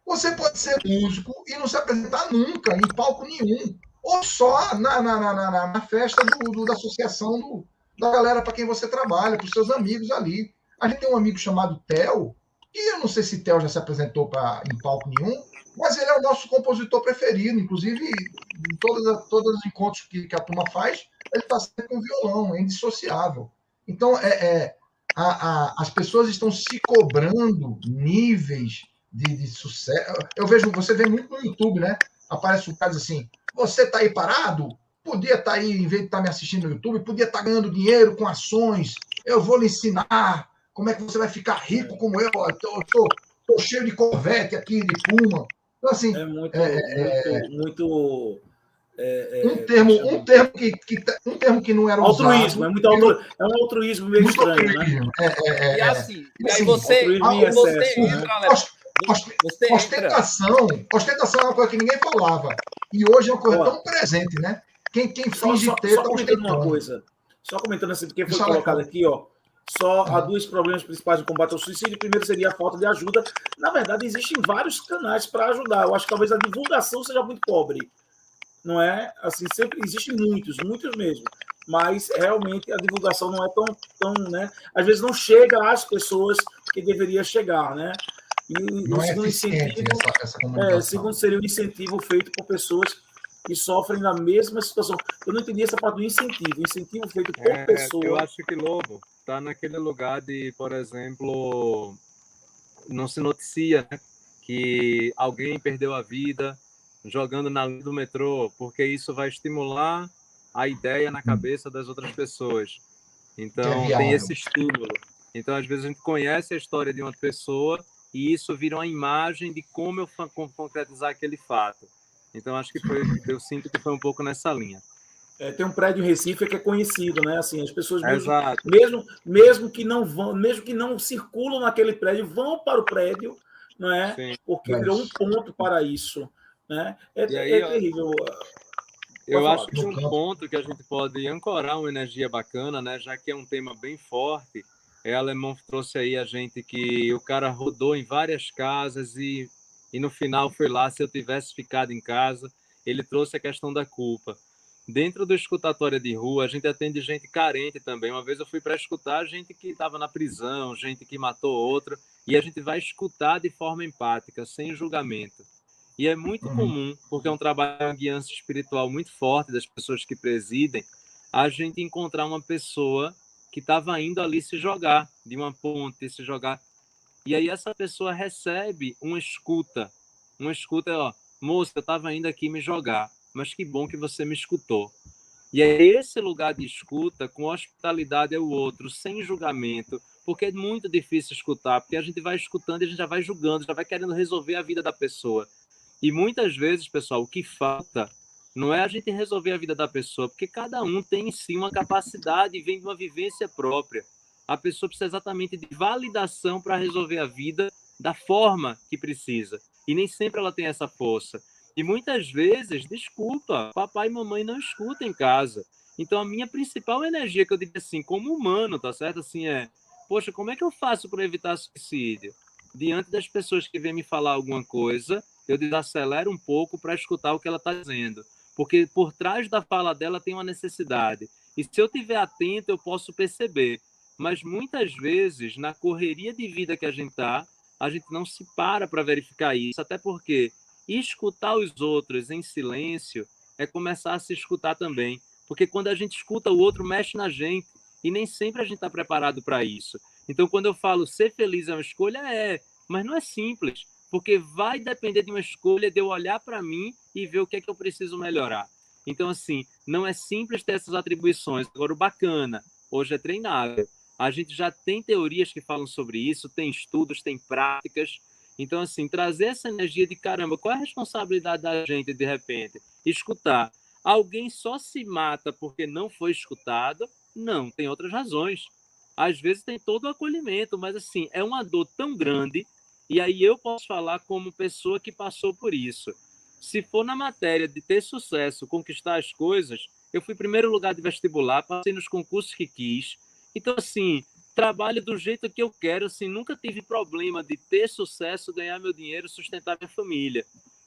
Você pode ser músico e não se apresentar nunca em palco nenhum. Ou só na, na, na, na, na festa do, do, da associação do, da galera para quem você trabalha, para os seus amigos ali. A gente tem um amigo chamado Theo, e eu não sei se Theo já se apresentou pra, em palco nenhum, mas ele é o nosso compositor preferido. Inclusive, em todas, todos os encontros que, que a turma faz, ele está sempre com violão, é indissociável. Então, é, é a, a, as pessoas estão se cobrando níveis de, de, sucesso. Eu vejo, você vê muito no YouTube, né? Aparece um cara assim: você está aí parado? Podia estar tá aí, em vez de estar tá me assistindo no YouTube, podia estar tá ganhando dinheiro com ações. Eu vou lhe ensinar como é que você vai ficar rico como eu. Eu estou cheio de Corvette aqui, de Puma. Então, assim. É muito. É, é muito, muito é, é, um termo, um termo que, que, um termo que não era altruísmo, usado. É, muito altru, é um altruísmo meio estranho, né? altruísmo. né? É, e assim, e assim, aí você, você excesso, entra, né? Você ostentação, entra. ostentação é uma coisa que ninguém falava. E hoje é uma coisa Ó, tão presente, né? Quem, quem finge só, ter, só tá comentando uma coisa. Só comentando assim, porque foi colocado aqui, ó. Só há dois problemas principais no combate ao suicídio. O primeiro seria a falta de ajuda. Na verdade, existem vários canais para ajudar. Eu acho que talvez a divulgação seja muito pobre não é assim, sempre existem muitos, muitos mesmo, mas realmente a divulgação não é tão, tão né? Às vezes não chega às pessoas que deveria chegar, né? E não o é segundo incentivo, essa, essa é, segundo seria o um incentivo feito por pessoas que sofrem na mesma situação. Eu não entendi essa parte do incentivo. Incentivo feito por é, pessoas. Eu acho que Lobo está naquele lugar de, por exemplo, não se noticia né, que alguém perdeu a vida, jogando na linha do metrô, porque isso vai estimular a ideia na cabeça das outras pessoas. Então, é tem esse estímulo. Então, às vezes, a gente conhece a história de uma pessoa e isso vira uma imagem de como eu concretizar aquele fato. Então, acho que foi, eu sinto que foi um pouco nessa linha. É, tem um prédio em Recife que é conhecido, né? Assim, as pessoas mesmo, mesmo, mesmo que não vão, mesmo que não circulam naquele prédio, vão para o prédio, não é? Sim. Porque virou um ponto para isso. Né? É, aí, é terrível. Eu acho falar. que um ponto que a gente pode ancorar uma energia bacana, né, já que é um tema bem forte, é Alemão trouxe aí a gente que o cara rodou em várias casas e, e no final foi lá, se eu tivesse ficado em casa, ele trouxe a questão da culpa. Dentro do escutatório de rua, a gente atende gente carente também. Uma vez eu fui para escutar gente que estava na prisão, gente que matou outra, e a gente vai escutar de forma empática, sem julgamento. E é muito uhum. comum, porque é um trabalho de guiança espiritual muito forte das pessoas que presidem, a gente encontrar uma pessoa que estava indo ali se jogar de uma ponte, se jogar. E aí essa pessoa recebe uma escuta. Uma escuta, ó, moça, eu estava indo aqui me jogar, mas que bom que você me escutou. E é esse lugar de escuta, com hospitalidade ao outro, sem julgamento, porque é muito difícil escutar, porque a gente vai escutando e a gente já vai julgando, já vai querendo resolver a vida da pessoa. E muitas vezes, pessoal, o que falta não é a gente resolver a vida da pessoa, porque cada um tem em si uma capacidade e vem de uma vivência própria. A pessoa precisa exatamente de validação para resolver a vida da forma que precisa. E nem sempre ela tem essa força. E muitas vezes, desculpa, papai e mamãe não escutam em casa. Então a minha principal energia que eu digo assim, como humano, tá certo? Assim é, poxa, como é que eu faço para evitar suicídio? Diante das pessoas que vêm me falar alguma coisa, eu desacelero um pouco para escutar o que ela está dizendo. Porque por trás da fala dela tem uma necessidade. E se eu estiver atento, eu posso perceber. Mas muitas vezes, na correria de vida que a gente está, a gente não se para para verificar isso. Até porque escutar os outros em silêncio é começar a se escutar também. Porque quando a gente escuta o outro, mexe na gente. E nem sempre a gente está preparado para isso. Então, quando eu falo ser feliz é uma escolha, é. Mas não é simples porque vai depender de uma escolha de eu olhar para mim e ver o que é que eu preciso melhorar. Então, assim, não é simples ter essas atribuições. Agora, o bacana, hoje é treinável. A gente já tem teorias que falam sobre isso, tem estudos, tem práticas. Então, assim, trazer essa energia de caramba, qual é a responsabilidade da gente, de repente? Escutar. Alguém só se mata porque não foi escutado? Não, tem outras razões. Às vezes tem todo o acolhimento, mas, assim, é uma dor tão grande e aí eu posso falar como pessoa que passou por isso. Se for na matéria de ter sucesso, conquistar as coisas, eu fui primeiro lugar de vestibular, passei nos concursos que quis. Então, assim, trabalho do jeito que eu quero, assim, nunca tive problema de ter sucesso, ganhar meu dinheiro, sustentar minha família.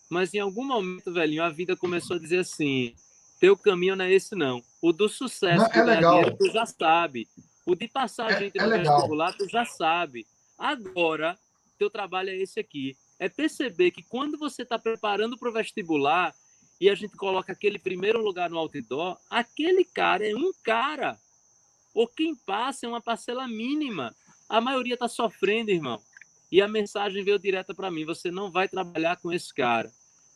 Mas em algum momento, velhinho, a vida começou a dizer assim: teu caminho não é esse, não. O do sucesso, Não, é legal. dinheiro, tu já sabe. O de passar É- gente é no vestibular, tu já sabe. Agora, teu trabalho é esse aqui. É perceber que quando você está preparando para o vestibular e a gente coloca aquele primeiro lugar no outdoor, aquele cara é um cara. Ou quem passa é uma parcela mínima. A maioria está sofrendo, irmão. E a mensagem veio direta para mim: você não vai trabalhar com esse cara.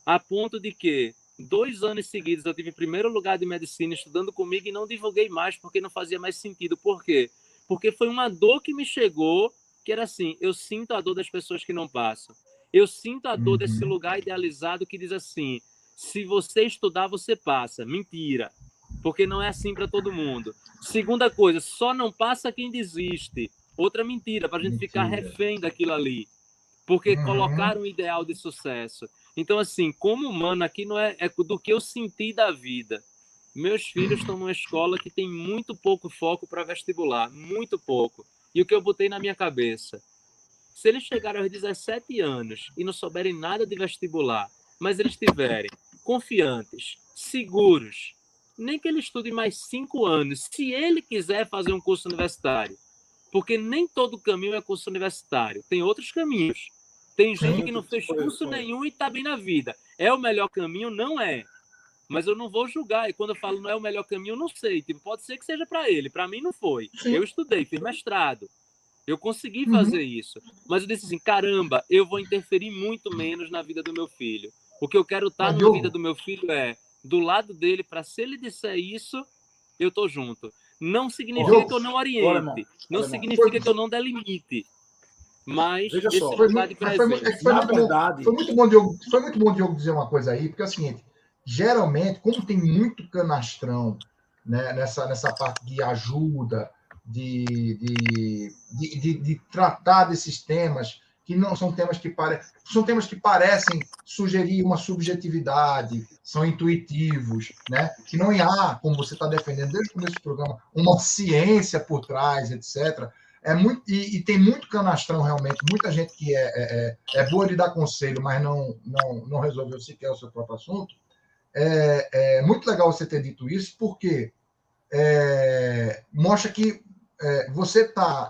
A ponto de que, dois anos seguidos, eu tive primeiro lugar de medicina estudando comigo e não divulguei mais porque não fazia mais sentido. Por quê? Porque foi uma dor que me chegou, que era assim: eu sinto a dor das pessoas que não passam. Eu sinto a dor Uhum. desse lugar idealizado que diz assim: se você estudar, você passa. Mentira. Porque não é assim para todo mundo. Segunda coisa, só não passa quem desiste. Outra mentira, para a gente ficar Mentira. refém daquilo ali. Porque Uhum. colocaram um ideal de sucesso. Então, assim, como humano, aqui não é, é do que eu senti da vida. Meus filhos estão numa escola que tem muito pouco foco para vestibular, muito pouco. E o que eu botei na minha cabeça? Se eles chegarem aos 17 anos e não souberem nada de vestibular, mas eles estiverem confiantes, seguros, nem que ele estude mais cinco anos, se ele quiser fazer um curso universitário, porque nem todo caminho é curso universitário, tem outros caminhos. Tem gente que não fez curso nenhum e está bem na vida. É o melhor caminho? Não é. Mas eu não vou julgar. E quando eu falo não é o melhor caminho, eu não sei. Tipo, pode ser que seja para ele. Para mim não foi. Eu estudei, fiz mestrado. Eu consegui Uhum. fazer isso. Mas eu disse assim: caramba, eu vou interferir muito menos na vida do meu filho. O que eu quero estar Mas, na vida do meu filho é do lado dele, para se ele disser isso, eu tô junto. Não significa que eu não olha, oriente. irmão, não olha, significa Foi- que eu não delimite. Mas Veja esse só. Foi lugar de muito- mas foi muito- é foi muito bom. verdade, Foi muito bom, Diogo, foi muito bom, Diogo, dizer uma coisa aí, porque é o seguinte: geralmente, como tem muito canastrão né, nessa, nessa parte de ajuda, de, de, de, de- de tratar desses temas, que não são temas que parecem. São temas que parecem sugerir uma subjetividade, são intuitivos, né? Que não há, como você está defendendo desde o começo do programa, uma ciência por trás, etc. É muito, e, e tem muito canastrão realmente, muita gente que é, é, é- é boa de dar conselho, mas não, não, não resolveu sequer o seu próprio assunto. É, é muito legal você ter dito isso, porque é, mostra que é, você está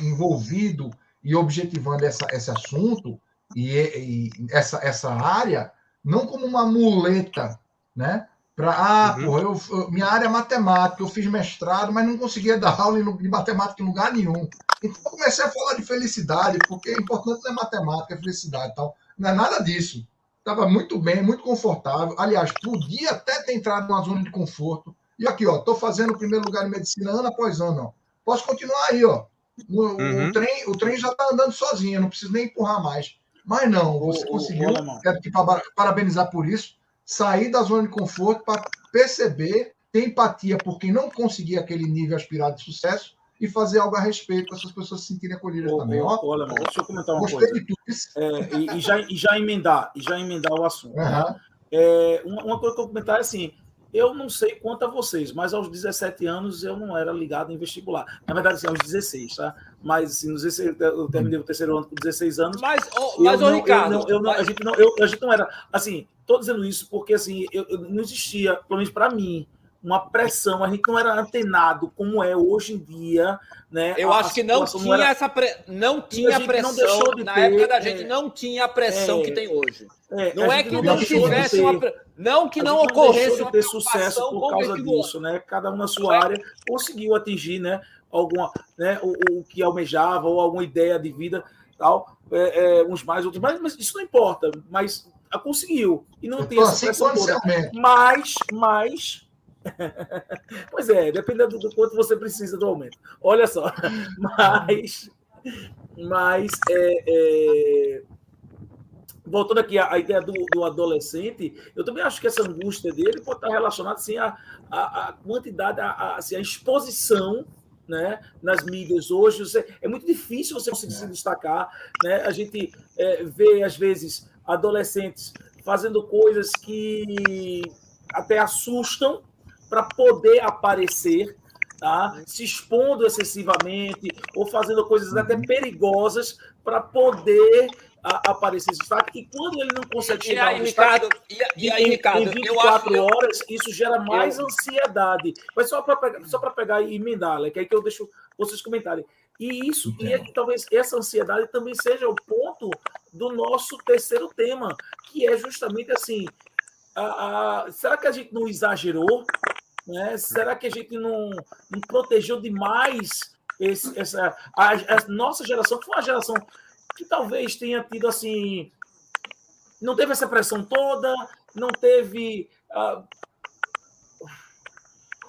envolvido e objetivando essa, esse assunto e, e essa, essa área não como uma muleta, né? Para, ah, Uhum. porra, eu, eu- minha área é matemática, eu fiz mestrado, mas não conseguia dar aula em de matemática em lugar nenhum. Então eu comecei a falar de felicidade, porque o importante não é matemática, é felicidade e tal. Não é nada disso. Estava muito bem, muito confortável. Aliás, podia até ter entrado numa zona de conforto. E aqui, ó, estou fazendo o primeiro lugar de medicina ano após ano. Ó. Posso continuar aí, ó. O, o Uhum. trem, o trem já está andando sozinho, não preciso nem empurrar mais. Mas não, você ô, conseguiu. ô, alemão. quero te para- parabenizar por isso. Sair da zona de conforto para perceber, ter empatia por quem não conseguia aquele nível aspirado de sucesso e fazer algo a respeito para essas pessoas se sentirem acolhidas ô, também. Ó, ô, alemão, deixa eu comentar uma gostei coisa. de tudo isso. É, e, e já, e já emendar, e já emendar o assunto. né? Aham. É, uma, uma coisa que eu vou comentar é assim: eu não sei quanto a vocês, mas aos 17 anos eu não era ligado em vestibular. Na verdade, assim, aos 16, tá? Mas assim, nos 16, eu terminei o terceiro ano com 16 anos. Mas, ô, Eu mas ô, não- eu Ricardo, não- eu não- a, gente não, eu- a gente não era. Assim, tô dizendo isso porque assim, eu, eu- não existia, pelo menos para mim, uma pressão. A gente não era antenado como é hoje em dia. Né? eu A- acho que não tinha era- essa pre... não tinha não pressão deixou de na ter, época da é, gente não tinha a pressão é, que tem hoje. É, Não é que não, de tivesse ter- uma não que não ocorresse de ter sucesso por causa disso, né? Cada um na sua Não é- área conseguiu atingir, né? Alguma, né? O, o que almejava ou alguma ideia de vida, tal. É, é, uns mais, outros mais, mas isso não importa. Mas a conseguiu e não Eu tem essa cinco pressão toda. Mas, mas. pois é, dependendo do quanto você precisa do aumento. Olha só. Mas. Mas. É, é, Voltando aqui à ideia do, do adolescente, eu também acho que essa angústia dele pode estar relacionada assim, à, à, à quantidade, à, à, assim, à exposição né, nas mídias hoje. Você- é muito difícil você conseguir se destacar. Né? A gente é, vê, às vezes, adolescentes fazendo coisas que até assustam para poder aparecer, tá? se expondo excessivamente ou fazendo coisas até perigosas para poder a, aparecer esse destaque. E quando ele não consegue E chegar aí, ao destaque, Ricardo, e, e aí, em- Ricardo, em eu 24 acho. eu- horas, isso gera mais eu- ansiedade. Mas só para pegar, só pegar e emendar, né, que aí que eu deixo vocês comentarem. E isso, e é que talvez essa ansiedade também seja o ponto do nosso terceiro tema, que é justamente assim: a- a- será que a gente não exagerou? Né? Será que a gente não, não protegeu demais esse- essa, a, a nossa geração, que foi uma geração que talvez tenha tido assim. Não teve essa pressão toda, não teve. ah,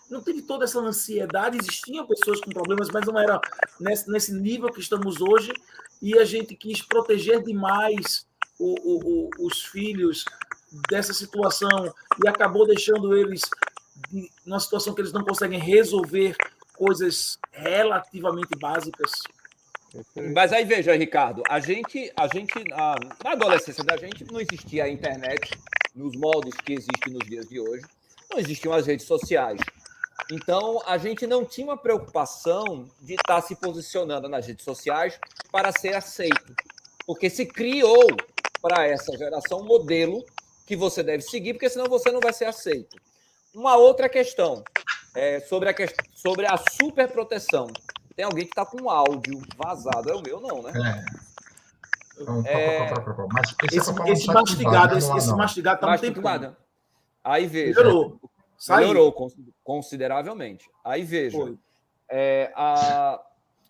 não teve toda essa ansiedade. Existiam pessoas com problemas, mas não era nesse, nesse nível que estamos hoje. E a gente quis proteger demais o- o- o- os filhos dessa situação e acabou deixando eles numa situação que eles não conseguem resolver coisas relativamente básicas. Mas aí veja, Ricardo, a gente, a gente na, na adolescência da gente não existia a internet nos moldes que existem nos dias de hoje, não existiam as redes sociais. Então a gente não tinha uma preocupação de estar se posicionando nas redes sociais para ser aceito, porque se criou para essa geração um modelo que você deve seguir, porque senão você não vai ser aceito. Uma outra questão é sobre a, sobre a superproteção. Tem alguém que está com áudio vazado. É o meu, não, né? É. Então, É. pá, pá, pá, pá, pá. Mas esse, é mastigado, privado, esse, não há, esse não. mastigado tá Mas muito tudo tempo. Aí veja. Melhorou. Saiu. Melhorou cons- consideravelmente. Aí veja. É, a-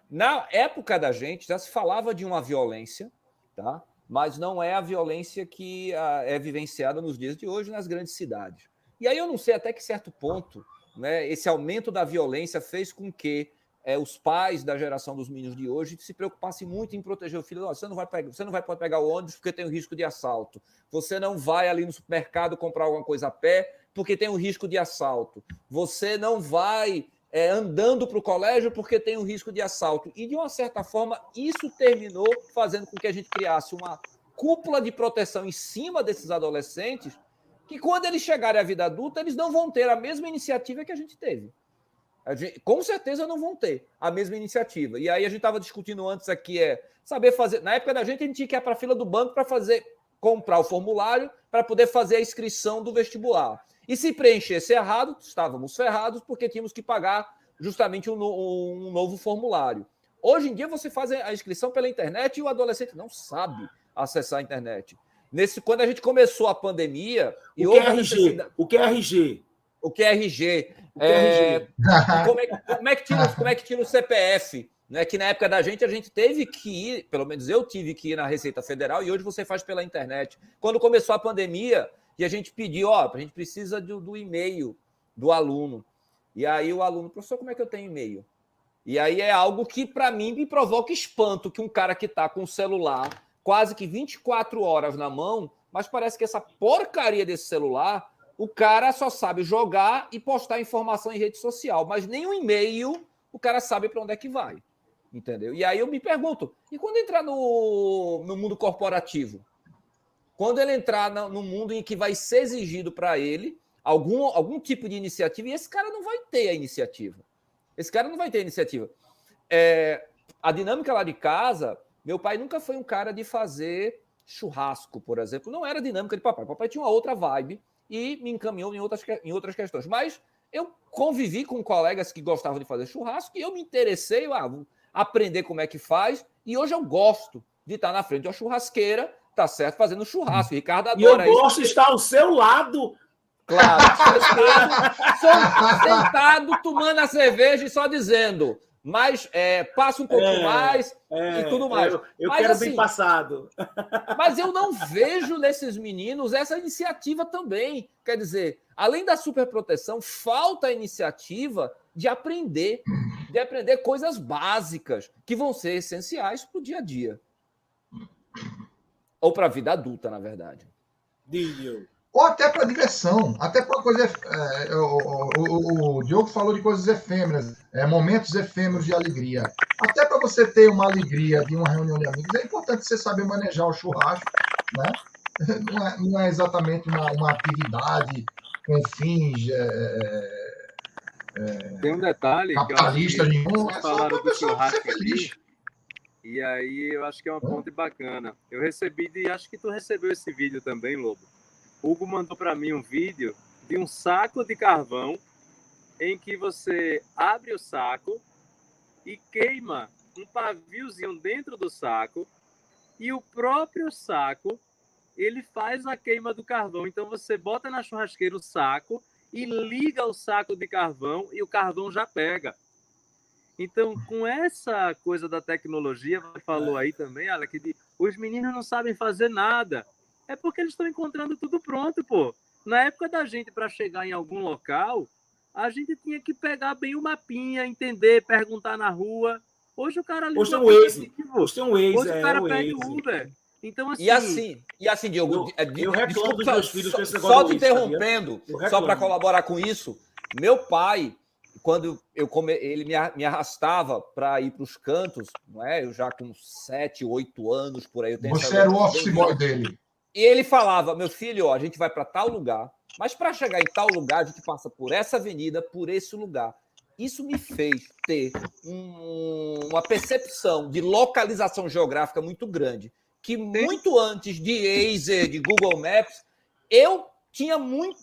na época da gente já se falava de uma violência, tá? mas não é a violência que ah, é vivenciada nos dias de hoje nas grandes cidades. E aí eu não sei até que certo ponto né, esse aumento da violência fez com que é, os pais da geração dos meninos de hoje se preocupassem muito em proteger o filho. Ó, Você não vai pegar, você não vai poder pegar o ônibus porque tem o risco de assalto. Você não vai ali no supermercado comprar alguma coisa a pé porque tem o risco de assalto. Você não vai é, andando para o colégio porque tem o risco de assalto. E, de uma certa forma, isso terminou fazendo com que a gente criasse uma cúpula de proteção em cima desses adolescentes, que quando eles chegarem à vida adulta, eles não vão ter a mesma iniciativa que a gente teve. Gente- com certeza não vão ter a mesma iniciativa. E aí a gente estava discutindo antes aqui, é saber fazer. Na época da gente, a gente tinha que ir para a fila do banco para fazer comprar o formulário para poder fazer a inscrição do vestibular. E se preenchesse errado, estávamos ferrados, porque tínhamos que pagar justamente um, no- um novo formulário. Hoje em dia, você faz a inscrição pela internet e o adolescente não sabe acessar a internet. Nesse, quando a gente começou a pandemia, e O necessidade- O que é RG? O QRG, O é é, como é, que- como é que tira, como é que tira o CPF? Né? Que na época da gente, a gente teve que ir, pelo menos eu tive que ir na Receita Federal, e hoje você faz pela internet. Quando começou a pandemia, e a gente pediu, ó, a gente precisa do, do e-mail do aluno. E aí o aluno, professor, como é que eu tenho e-mail? E aí é algo que, para mim, me provoca espanto que um cara que está com o celular quase que 24 horas na mão, mas parece que essa porcaria desse celular, o cara só sabe jogar e postar informação em rede social, mas nem um e-mail o cara sabe para onde é que vai. Entendeu? E aí eu me pergunto, e quando entrar no, no mundo corporativo? Quando ele entrar no mundo em que vai ser exigido para ele algum, algum tipo de iniciativa, e esse cara não vai ter a iniciativa. Esse cara não vai ter a iniciativa. É, a dinâmica lá de casa, meu pai nunca foi um cara de fazer churrasco, por exemplo. Não era dinâmica de papai. Papai tinha uma outra vibe e me encaminhou em outras, em outras questões. Mas eu convivi com colegas que gostavam de fazer churrasco e eu me interessei, ah, aprender como é que faz. E hoje eu gosto de estar na frente de uma churrasqueira, tá certo, fazendo churrasco. Ricardo E eu adora gosto de estar ao seu lado. Claro. Só sentado, tomando a cerveja e só dizendo. Mas é, passa um pouco É, mais É, e tudo mais. Eu, eu Mas, quero assim, bem passado. Mas eu não vejo nesses meninos essa iniciativa também. Quer dizer, além da superproteção, falta a iniciativa de aprender, de aprender coisas básicas que vão ser essenciais para o dia a dia. Ou para a vida adulta, na verdade. Digo. Ou até para diversão, até para coisa. é, o, o- o- o Diogo falou de coisas efêmeras, é, momentos efêmeros de alegria. Até para você ter uma alegria de uma reunião de amigos, é importante você saber manejar o churrasco, né? não é, não é exatamente uma, uma atividade com fins é, Tem um detalhe. capitalistas nenhum, é só pessoa ser feliz. aqui, E aí eu acho que é uma ponte bacana. Eu recebi de, acho que tu recebeu esse vídeo também, Lobo. Hugo mandou para mim um vídeo de um saco de carvão em que você abre o saco e queima um paviozinho dentro do saco e o próprio saco ele faz a queima do carvão. Então você bota na churrasqueira o saco e liga o saco de carvão e o carvão já pega. Então, com essa coisa da tecnologia, você falou aí também, Alec, de os meninos não sabem fazer nada. É porque eles estão encontrando tudo pronto, pô. Na época da gente, para chegar em algum local, a gente tinha que pegar bem o mapinha, entender, perguntar na rua. Hoje o cara liga Hoje tem um Waze. Hoje tem um Waze, Hoje é, o cara o pega Waze. o Uber. Então, assim, E assim, e assim, Diogo, Eu- é, eu reclamo desculpa, dos meus filhos só, com esse negócio só te interrompendo, só para colaborar com isso, meu pai, quando eu come, ele me, me arrastava para ir para os cantos, não é? Eu já com 7, 8 anos por aí, eu tenho Você era o office boy dele. E ele falava: meu filho, ó, a gente vai para tal lugar, mas para chegar em tal lugar, a gente passa por essa avenida, por esse lugar. Isso me fez ter um- uma percepção de localização geográfica muito grande. Que muito antes de Waze, de Google Maps, eu tinha muito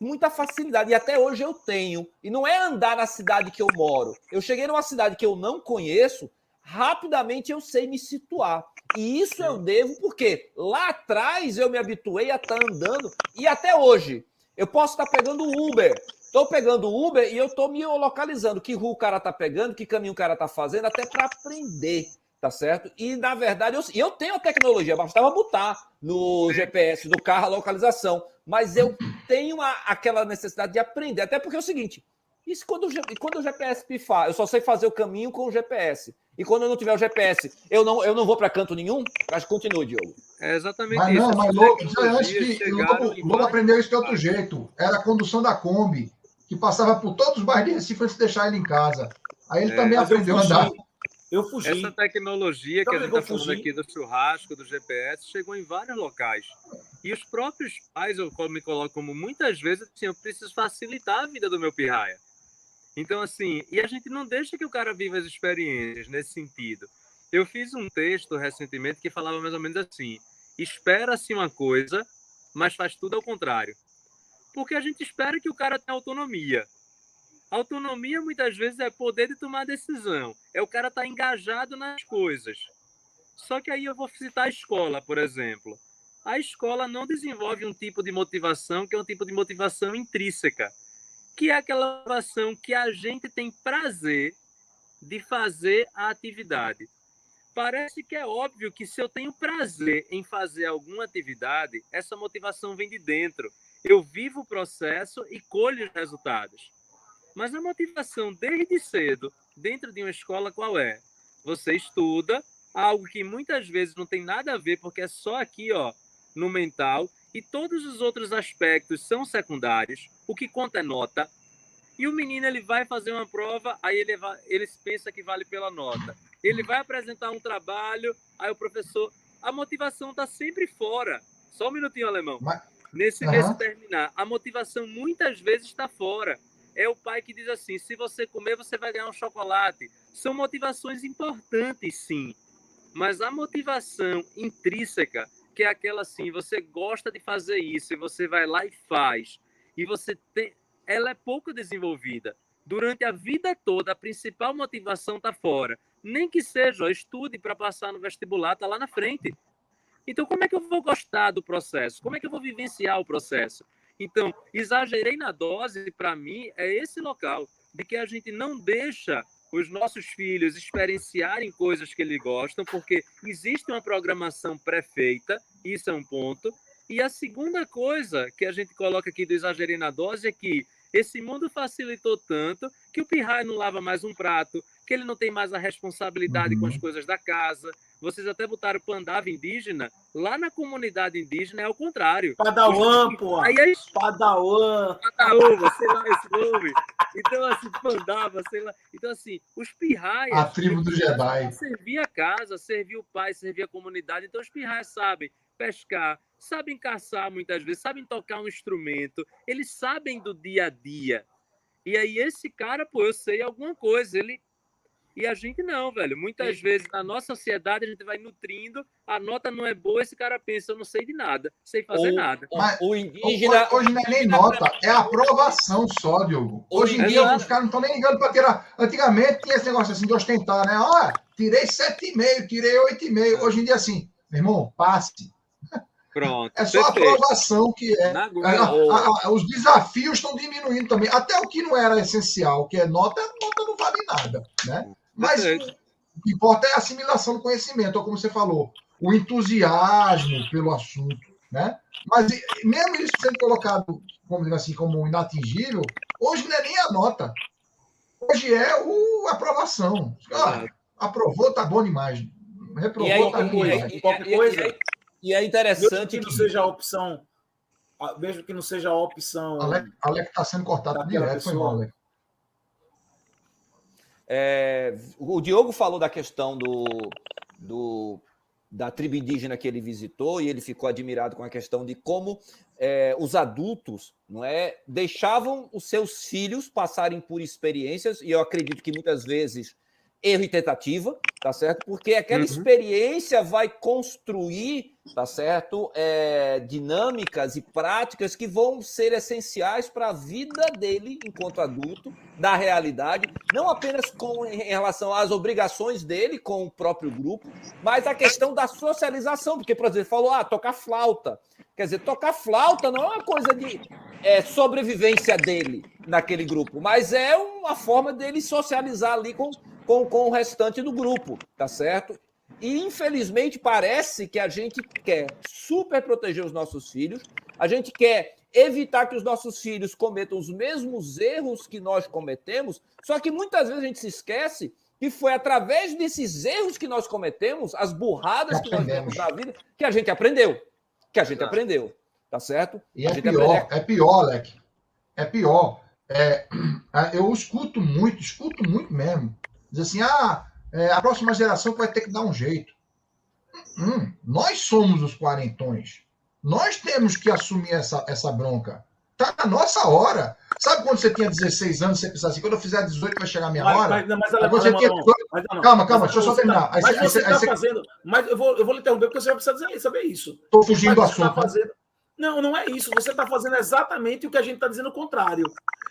muita facilidade, e até hoje eu tenho. E não é andar na cidade que eu moro. Eu cheguei numa cidade que eu não conheço, rapidamente eu sei me situar. E isso eu devo porque lá atrás eu me habituei a estar andando e até hoje eu posso estar pegando o Uber. Estou pegando o Uber e eu estou me localizando que rua o cara está pegando, que caminho o cara está fazendo, até para aprender, tá certo? E na verdade eu, eu tenho a tecnologia, bastava botar no GPS do carro a localização, mas eu tenho a- aquela necessidade de aprender, até porque é o seguinte. Isso quando, quando o GPS pifar, eu só sei fazer o caminho com o GPS. E quando eu não tiver o GPS, eu não, eu não vou para canto nenhum? Mas continue, Diogo. é exatamente Mas isso. não, mas Lobo, já antes tecnologias que Lobo, aprendeu isso de outro jeito. Era a condução da Kombi, que passava por todos os bairros de Recife antes de deixar ele em casa. Aí ele É, também aprendeu a andar. Eu fugi. Essa tecnologia que a gente está falando aqui do churrasco, do GPS, chegou em vários locais. E os próprios pais, eu me coloco como muitas vezes, assim, eu preciso facilitar a vida do meu pirraia. Então, assim, e a gente não deixa que o cara viva as experiências nesse sentido. Eu fiz um texto recentemente que falava mais ou menos assim: espera-se uma coisa, mas faz tudo ao contrário. Porque a gente espera que o cara tenha autonomia. Autonomia muitas vezes é poder de tomar decisão. É o cara estar engajado nas coisas. Só que aí eu vou citar a escola, por exemplo. A escola não desenvolve um tipo de motivação que é um tipo de motivação intrínseca, que é aquela motivação que a gente tem prazer de fazer a atividade. Parece que é óbvio que se eu tenho prazer em fazer alguma atividade, essa motivação vem de dentro. Eu vivo o processo e colho os resultados. Mas a motivação desde cedo, dentro de uma escola, qual é? Você estuda algo que muitas vezes não tem nada a ver, porque é só aqui, ó, no mental, e todos os outros aspectos são secundários. O que conta é nota. E o menino ele vai fazer uma prova, aí ele, vai, ele pensa que vale pela nota. Ele vai apresentar um trabalho, aí o professor. A motivação está sempre fora. Só um minutinho, alemão. Mas- Nesse, Aham. nesse terminar, a motivação muitas vezes está fora. É o pai que diz assim: se você comer, você vai ganhar um chocolate. São motivações importantes, sim. Mas a motivação intrínseca, que é aquela assim, você gosta de fazer isso e você vai lá e faz, e você tem, ela é pouco desenvolvida. Durante a vida toda, a principal motivação está fora. Nem que seja, ó, estude para passar no vestibular, está lá na frente. Então, como é que eu vou gostar do processo? Como é que eu vou vivenciar o processo? Então, exagerei na dose, para mim, é esse local de que a gente não deixa os nossos filhos experienciarem coisas que eles gostam, porque existe uma programação pré-feita, isso é um ponto. E a segunda coisa que a gente coloca aqui do exagerei na dose é que esse mundo facilitou tanto que o pirraia não lava mais um prato, que ele não tem mais a responsabilidade com as Uhum. coisas da casa. Vocês até botaram pandava indígena. Lá na comunidade indígena é o contrário. Padawan, pô. Aí é Padawan. Padaúva, sei lá esse nome. Então, assim, pandava, sei lá. Então, assim, os pirraias. A tribo do Jedi. Servia a casa, servia o pai, servia a comunidade. Então, os pirraias sabem pescar, sabem caçar muitas vezes, sabem tocar um instrumento, eles sabem do dia a dia. E aí esse cara, pô, eu sei alguma coisa, ele e a gente não, velho. Muitas vezes na nossa sociedade a gente vai nutrindo, a nota não é boa, esse cara pensa, eu não sei de nada, sei fazer O- nada. Mas- O indígena. Hoje, hoje não é nem nota, é aprovação só, Diogo. Hoje em dia Exato. os caras não estão nem ligando para tirar. Antigamente tinha esse negócio assim de ostentar, né? Ó, tirei 7,5, tirei 8,5. Hoje em dia, assim, meu irmão, passe. Pronto. É só a perfeito. aprovação que é. Na A- a- a- os desafios estão diminuindo também. Até o que não era essencial, que é nota, nota não vale nada. Né? Mas o que importa é a assimilação do conhecimento, ou como você falou, o entusiasmo pelo assunto. Né? Mas mesmo isso sendo colocado, vamos dizer assim, como inatingível, hoje não é nem a nota. Hoje é o a aprovação. Ah, aprovou, tá bom demais. Reprovou, E aí, tá coisa, demais. e- qualquer e- e- e- E é Mesmo interessante que não seja a opção, mesmo que não seja a opção. Alec, Alec tá sendo cortado direto, foi pessoa. mal, Alec. É, o Diogo falou da questão do, do- da tribo indígena que ele visitou e ele ficou admirado com a questão de como é, os adultos não é, deixavam os seus filhos passarem por experiências, e eu acredito que muitas vezes erro e tentativa, tá certo? Porque aquela Uhum. experiência vai construir, tá certo? É, dinâmicas e práticas que vão ser essenciais para a vida dele enquanto adulto, da realidade, não apenas com em relação às obrigações dele com o próprio grupo, mas a questão da socialização, porque, por exemplo, falou, ah, tocar flauta. Quer dizer, tocar flauta não é uma coisa de é, sobrevivência dele naquele grupo, mas é uma forma dele socializar ali com, com, com o restante do grupo, tá certo? E infelizmente parece que a gente quer super proteger os nossos filhos, a gente quer evitar que os nossos filhos cometam os mesmos erros que nós cometemos, só que muitas vezes a gente se esquece que foi através desses erros que nós cometemos, as burradas que nós demos na vida, que a gente aprendeu. Que a gente Exato. aprendeu. Tá certo? E A é gente pior, é pior, Alec. É pior. É, eu escuto muito, escuto muito mesmo. Diz assim, ah, é, a próxima geração vai ter que dar um jeito. Hum, nós somos os quarentões. Nós temos que assumir essa, essa bronca. Tá na nossa hora. Sabe quando você tinha 16 anos, você pensava assim, quando eu fizer 18 vai chegar a minha Mas, hora? mas, mas, você tinha- Calma, calma, deixa eu só você terminar. tá- Aí mas você- aí você você- está fazendo. Mas eu vou, eu vou lhe interromper porque você vai precisar dizer- saber isso. Tô fugindo do tá assunto. né? fazendo... Não, não é isso. Você está fazendo exatamente o que a gente está dizendo o contrário.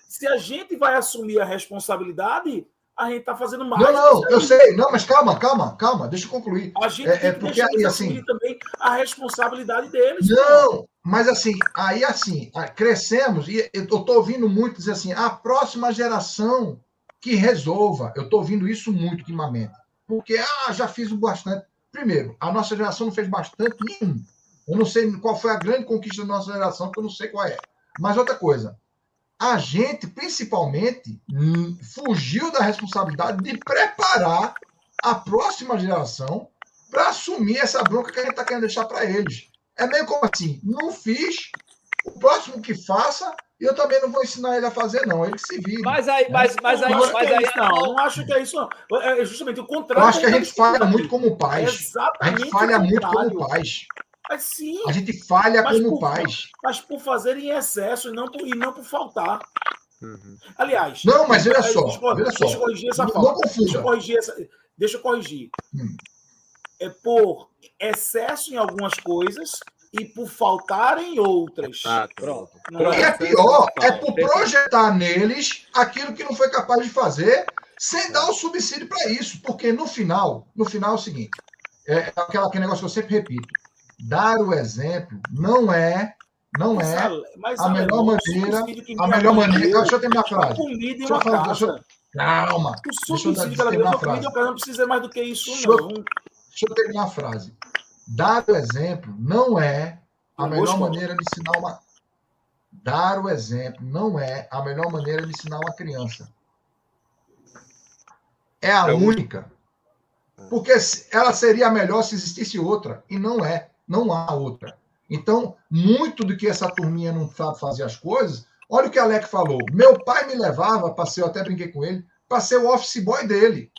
Se a gente vai assumir a responsabilidade, a gente está fazendo mais. Não, não, eu sei. Não, mas calma, calma, calma, deixa eu concluir. A gente É- tem é que porque aí, assim- também a responsabilidade deles. Não, mas assim, aí assim, crescemos e eu tô ouvindo muito dizer assim, a próxima geração que resolva. Eu tô ouvindo isso muito ultimamente. Porque, ah, já fiz bastante. Primeiro, a nossa geração não fez bastante nenhum. Eu não sei qual foi a grande conquista da nossa geração, porque eu não sei qual é. Mas outra coisa, a gente, principalmente, hum, fugiu da responsabilidade de preparar a próxima geração para assumir essa bronca que a gente está querendo deixar para eles. É meio como assim, não fiz, o próximo que faça, e eu também não vou ensinar ele a fazer, não. Ele que se vira. Mas aí, mas, mas aí, não acho que mas é aí, isso, não. Não acho que é isso, não. É justamente o eu contrário. acho que a gente falha muito como É pais. A exatamente gente falha o muito como pais. Mas sim, A gente falha Mas como por- pais. mas por fazer em excesso e não por, e não por faltar. Uhum. Aliás. Não, mas olha só, Deixa eu, deixa corrigir essa Não, Deixa eu corrigir essa. Deixa eu corrigir. Hum. É por excesso em algumas coisas e por faltar em outras. Exato. Pronto. Não E é pior, é por projetar neles aquilo que não foi capaz de fazer, sem dar o subsídio para isso. Porque no final, no final é o seguinte: é aquela, aquele negócio que eu sempre repito. Dar o exemplo não é, não Mas é mas a melhor maneira- a me melhor maneira. Deixa eu terminar a frase. Comida Deixa eu falar, deixa eu- Calma. O Deixa eu terminar a comida frase. casa. Não precisa mais do que isso, Deixa eu- não. Deixa eu terminar a frase. Dar o exemplo não é a melhor maneira de ensinar uma. Dar o exemplo não é a melhor maneira de ensinar uma criança. É a É única. Porque ela seria a melhor se existisse outra. E não é. Não há outra. Então, muito do que essa turminha não sabe fazer as coisas. Olha o que a Alec falou. Meu pai me levava, passei, eu até brinquei com ele, para ser o office boy dele.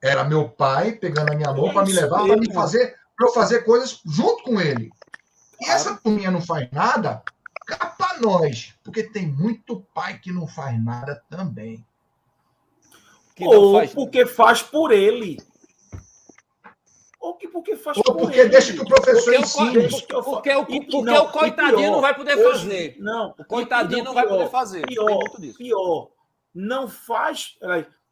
Era meu pai pegando a minha mão para me levar para me fazer, para eu fazer coisas junto com ele. E essa turminha não faz nada, cá pra nós. Porque tem muito pai que não faz nada também. Ou faz- porque faz por ele. Porque faz Ou por porque ele. deixa que o professor Porque ensine. Porque, o, E- porque não, o coitadinho pior, não vai poder hoje- fazer. Não. O coitadinho não vai pior, poder fazer. Pior, muito disso. pior. Não faz.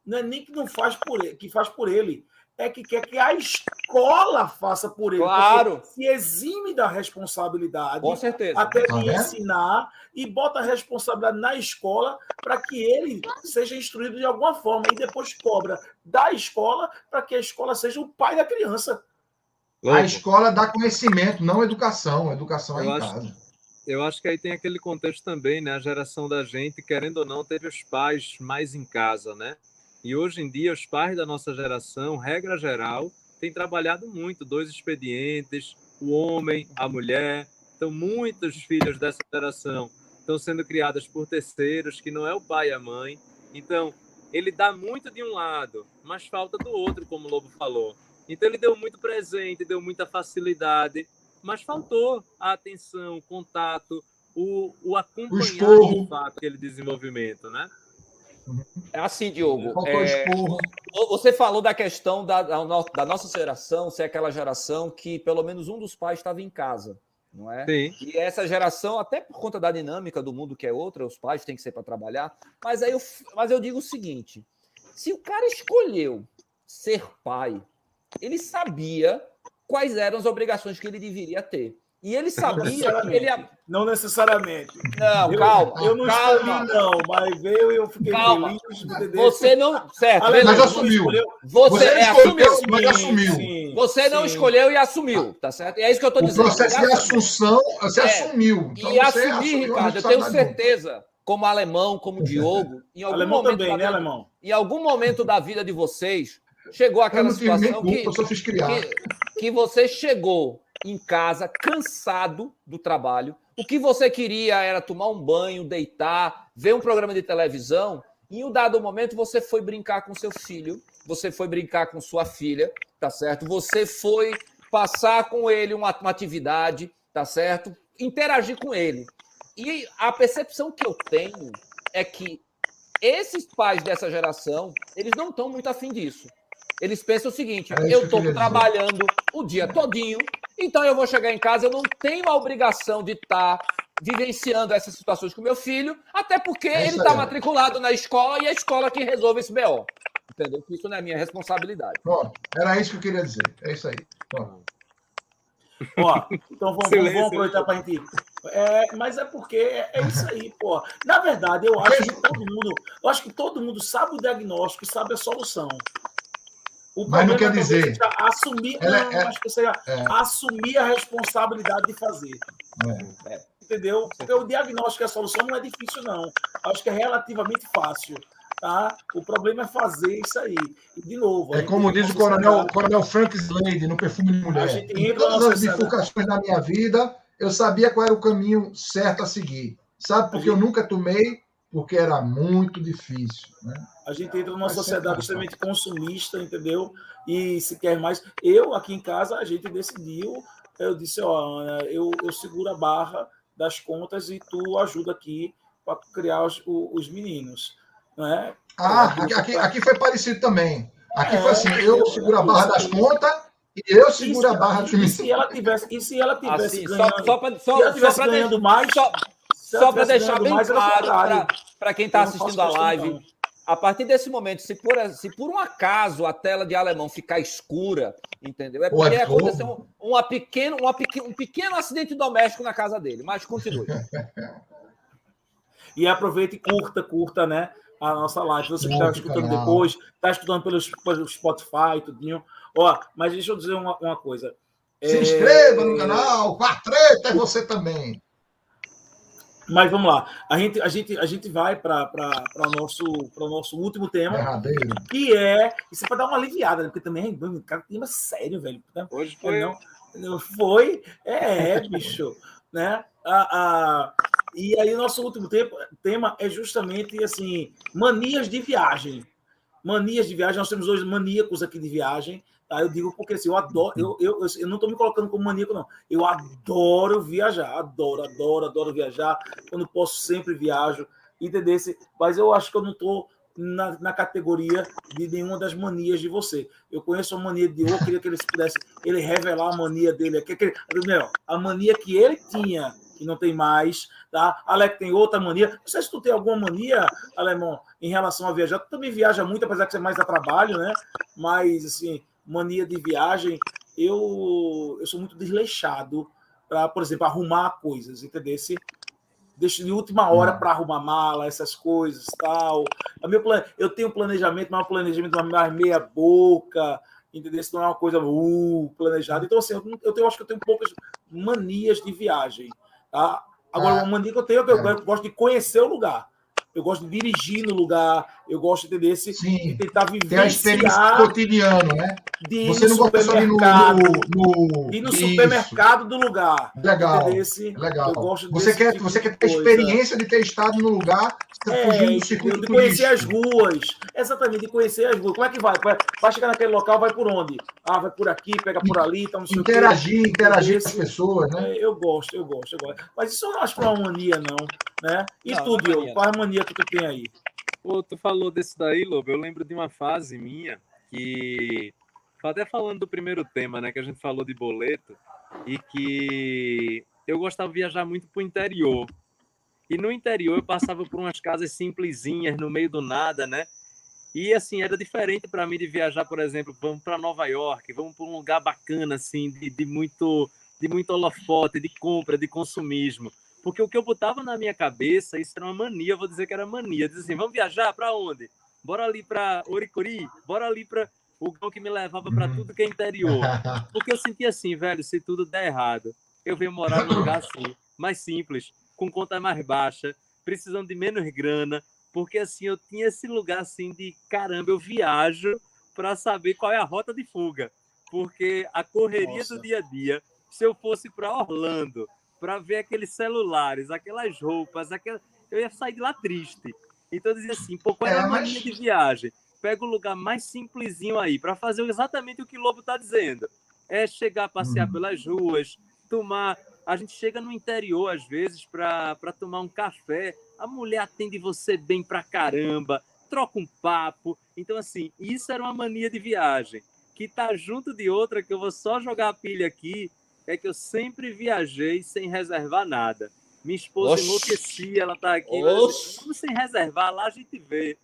não é nem que não faz por ele, que faz por ele. É que quer que a escola faça por ele. porque Claro. Se exime da responsabilidade. Com certeza. até de Tá vendo? ensinar e bota a responsabilidade na escola para que ele seja instruído de alguma forma e depois cobra da escola para que a escola seja o pai da criança. A escola dá conhecimento, não educação. Educação é Eu em acho- casa. eu acho que aí tem aquele contexto também, né? A geração da gente, querendo ou não, teve os pais mais em casa, né? E hoje em dia, os pais da nossa geração, regra geral, têm trabalhado muito, dois expedientes, o homem, a mulher. Então, muitos filhos dessa geração estão sendo criados por terceiros, que não é o pai e a mãe. Então, ele dá muito de um lado, mas falta do outro, como o Lobo falou. Então, ele deu muito presente, deu muita facilidade, mas faltou a atenção, o contato, o, o acompanhar esporro. de fato aquele desenvolvimento, né? É assim, Diogo. Faltou é. Você falou da questão da, da no- da nossa geração ser aquela geração que pelo menos um dos pais estava em casa, não é? Sim. E essa geração, até por conta da dinâmica do mundo que é outra, os pais têm que ser para trabalhar. Mas aí eu, mas eu digo o seguinte: se o cara escolheu ser pai, ele sabia quais eram as obrigações que ele deveria ter. E ele sabia que ele. Não necessariamente. Não, Eu- calma. Eu não calma. escolhi, não, mas veio e eu fiquei Calma. feliz. entendeu? Você não. Certo, Mas beleza. assumiu. Você, Você é, escolheu, assumiu. mas assumiu. sim, Você não sim. escolheu e assumiu, tá certo? E é isso que eu tô O dizendo. processo de Deus. assunção, você É. assumiu. Então E você assumir, assumiu Ricardo, eu tenho responsabilidade. certeza, como alemão, como Diogo, em algum Alemão momento também, da né, alemão? em algum momento da vida de vocês, chegou aquela situação culpa, que, que, que você chegou em casa cansado do trabalho. O que você queria era tomar um banho, deitar, ver um programa de televisão. E em um dado momento você foi brincar com seu filho, você foi brincar com sua filha, tá certo? Você foi passar com ele uma, uma atividade, tá certo? Interagir com ele. E a percepção que eu tenho é que esses pais dessa geração, eles não estão muito afim disso. Eles pensam o seguinte: isso eu eu estou dizer. trabalhando o dia todinho, então eu vou chegar em casa, eu não tenho a obrigação de estar vivenciando essas situações com meu filho, até porque É ele está matriculado na escola e é a escola que resolve esse BO. Entendeu? Que Isso não é minha responsabilidade. Pronto, era isso que eu queria dizer. É isso aí. Pronto. Ó, então vamos, Silêncio, vamos aproveitar para a gente. É, mas é porque é, é isso aí, pô. Na verdade, eu acho que todo mundo, eu acho que todo mundo sabe o diagnóstico e sabe a solução. O Mas não quer talvez dizer. assumir, Ela não, é- acho que seja é. assumir a responsabilidade de fazer. É. Entendeu? Porque o diagnóstico e a solução não é difícil, não. Acho que é relativamente fácil. Tá? O problema é fazer isso aí. E, de novo. a É como diz o coronel, coronel Frank Slade no Perfume de A Mulher. gente Em entra todas as bifurcações da minha vida, eu sabia qual era o caminho certo a seguir. Sabe? Porque eu nunca tomei, porque era muito difícil. Né? A gente entra numa Vai sociedade extremamente consumista, entendeu? E se quer mais. Eu, aqui em casa, a gente decidiu. Eu disse: Ó, Ana, eu, eu seguro a barra das contas e tu ajuda aqui para criar os, os meninos. Não é? Ah, aqui, aqui, aqui foi parecido também. Aqui foi É, assim: eu eu- seguro a barra das contas e eu seguro E a barra dos e meninos. se ela tivesse, e se ela tivesse Assim, só, ganhando, só para se ela tivesse só ganhando mais, só, só para tivesse deixar bem claro para quem está assistindo a live, não. a partir desse momento, se por, se por um acaso a tela de alemão ficar escura, entendeu? É Pô, porque é aconteceu um, uma pequeno, uma um pequeno acidente doméstico na casa dele. Mas continue. E aproveita e curta, curta, né? A nossa live. Você que está escutando canal. depois, está escutando pelos, pelo Spotify, tudinho. Ó, mas deixa eu dizer uma, uma coisa. Se É, inscreva no canal, com a treta é você também. Mas vamos lá. A gente, a gente, a gente vai para o nosso, pra nosso último tema, Derradeiro. que é. Isso é para dar uma aliviada, né? Porque também é cara, tema sério, velho. né? Hoje Foi, foi. não, não foi? É, é, bicho. né? A, a, e aí, o nosso último tempo, tema é justamente assim: manias de viagem. manias de viagem, nós temos dois maníacos aqui de viagem. Tá? Eu digo porque assim, eu adoro, eu, eu, eu, não estou me colocando como maníaco, não. Eu adoro viajar, adoro, adoro, adoro viajar. Quando posso, sempre viajo, entendeu? Mas eu acho que eu não estou na, na, categoria de nenhuma das manias de você. Eu conheço a mania de eu queria que ele pudesse ele revelar a mania dele aqui. Meu, a mania que ele tinha, que não tem mais, tá? Alex tem outra mania. Não sei se tu tem alguma mania, Alemão, em relação a viajar. Tu também viaja muito, apesar que você mais a trabalho, né? Mas, assim, mania de viagem, eu, eu sou muito desleixado para, por exemplo, arrumar coisas, entendeu? deixo de última hora para arrumar mala, essas coisas, tal. A meu plan... Eu tenho planejamento, mas é um planejamento mais meia boca, entendeu? Isso não é uma coisa uh, planejada. Então, assim, eu, eu, tenho, acho que eu tenho poucas manias de viagem. Tá? Agora, ah, uma mania que eu tenho é que eu, é. eu gosto de conhecer o lugar eu gosto de dirigir no lugar, eu gosto de, desse, Sim, de tentar viver. Tem a experiência cotidiana, né? De Você não gosta de ir no, no, ir no supermercado do lugar. Legal. legal. Eu gosto você quer, tipo você quer ter experiência de ter estado no lugar, é, fugindo do circuito de conhecer as ruas. Exatamente, de conhecer as ruas. Como é que vai? Vai chegar naquele local, vai por onde? Ah, vai por aqui, pega por ali, não sei Interagir, interagir com as pessoas, né? É, eu gosto, eu gosto, eu gosto. Mas isso eu não acho que é uma mania, não. Né? E não, tu, Diogo, qual é a mania que tu tem aí? Pô, tu falou desse daí, Lobo. Eu lembro de uma fase minha que. Até falando do primeiro tema, né? Que a gente falou de boleto, e que eu gostava de viajar muito pro interior. E no interior eu passava por umas casas simplesinhas, no meio do nada, né? E assim, era diferente para mim de viajar, por exemplo, vamos para Nova York, vamos para um lugar bacana, assim, de, de, muito de muito holofote, de compra, de consumismo. Porque o que eu botava na minha cabeça, isso era uma mania, eu vou dizer que era mania. Diz assim, vamos viajar para onde? Bora ali para Oricuri, bora ali para o gão que me levava para tudo que é interior. Porque eu sentia assim, velho, se tudo der errado, eu venho morar num lugar assim, mais simples, com conta mais baixa, precisando de menos grana, porque assim eu tinha esse lugar assim de caramba, eu viajo para saber qual é a rota de fuga, porque a correria Nossa. do dia a dia, se eu fosse para Orlando, para ver aqueles celulares, aquelas roupas, aquela... eu ia sair de lá triste. Então eu dizia assim, pô, qual é, é a mas... de viagem? Pega o lugar mais simplesinho aí, para fazer exatamente o que o Lobo está dizendo. É chegar, passear hum. pelas ruas, tomar. A gente chega no interior, às vezes, para tomar um café. A mulher atende você bem pra caramba, troca um papo. Então, assim, isso era uma mania de viagem. Que tá junto de outra, que eu vou só jogar a pilha aqui, é que eu sempre viajei sem reservar nada. Minha esposa Oxi. enlouquecia, ela tá aqui. Vamos sem reservar, lá a gente vê.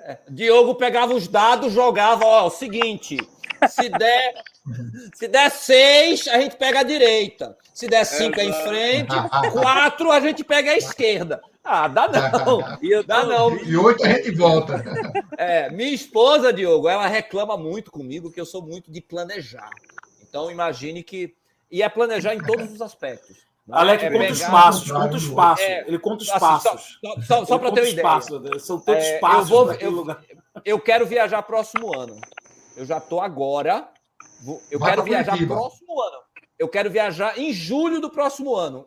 É, Diogo pegava os dados, jogava, ó, o seguinte, se der, se der seis, a gente pega a direita. Se der cinco é em frente, quatro a gente pega a esquerda. Ah, dá não. E dá não. E oito a gente volta. É, minha esposa, Diogo, ela reclama muito comigo que eu sou muito de planejar. Então imagine que e é planejar em todos os aspectos. Alex é conta os passos, conta os passos. É, ele conta os assim, passos. Só, só, só para ter uma ideia. Passos, são todos é, passos eu, vou, eu, eu, quero viajar próximo ano. Eu já estou agora. Vou, eu Vai quero viajar Curitiba. próximo ano. Eu quero viajar em julho do próximo ano.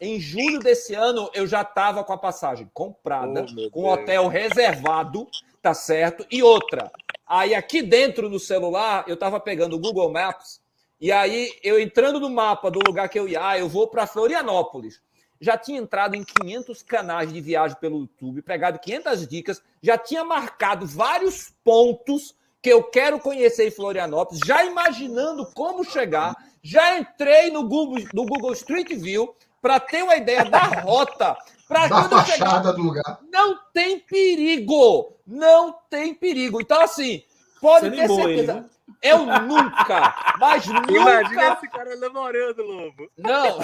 Em julho desse ano, eu já estava com a passagem comprada, oh, com o hotel reservado, tá certo? E outra. Aí aqui dentro do celular, eu estava pegando o Google Maps e aí, eu entrando no mapa do lugar que eu ia, ah, eu vou para Florianópolis. Já tinha entrado em 500 canais de viagem pelo YouTube, pegado 500 dicas, já tinha marcado vários pontos que eu quero conhecer em Florianópolis, já imaginando como chegar, já entrei no Google, no Google Street View para ter uma ideia da rota. Para quando chegar, do lugar. Não tem perigo, não tem perigo. Então assim, pode Você ter certeza. Ele, né? Eu nunca, mas nunca. Imagina esse cara namorando, Lobo. Não,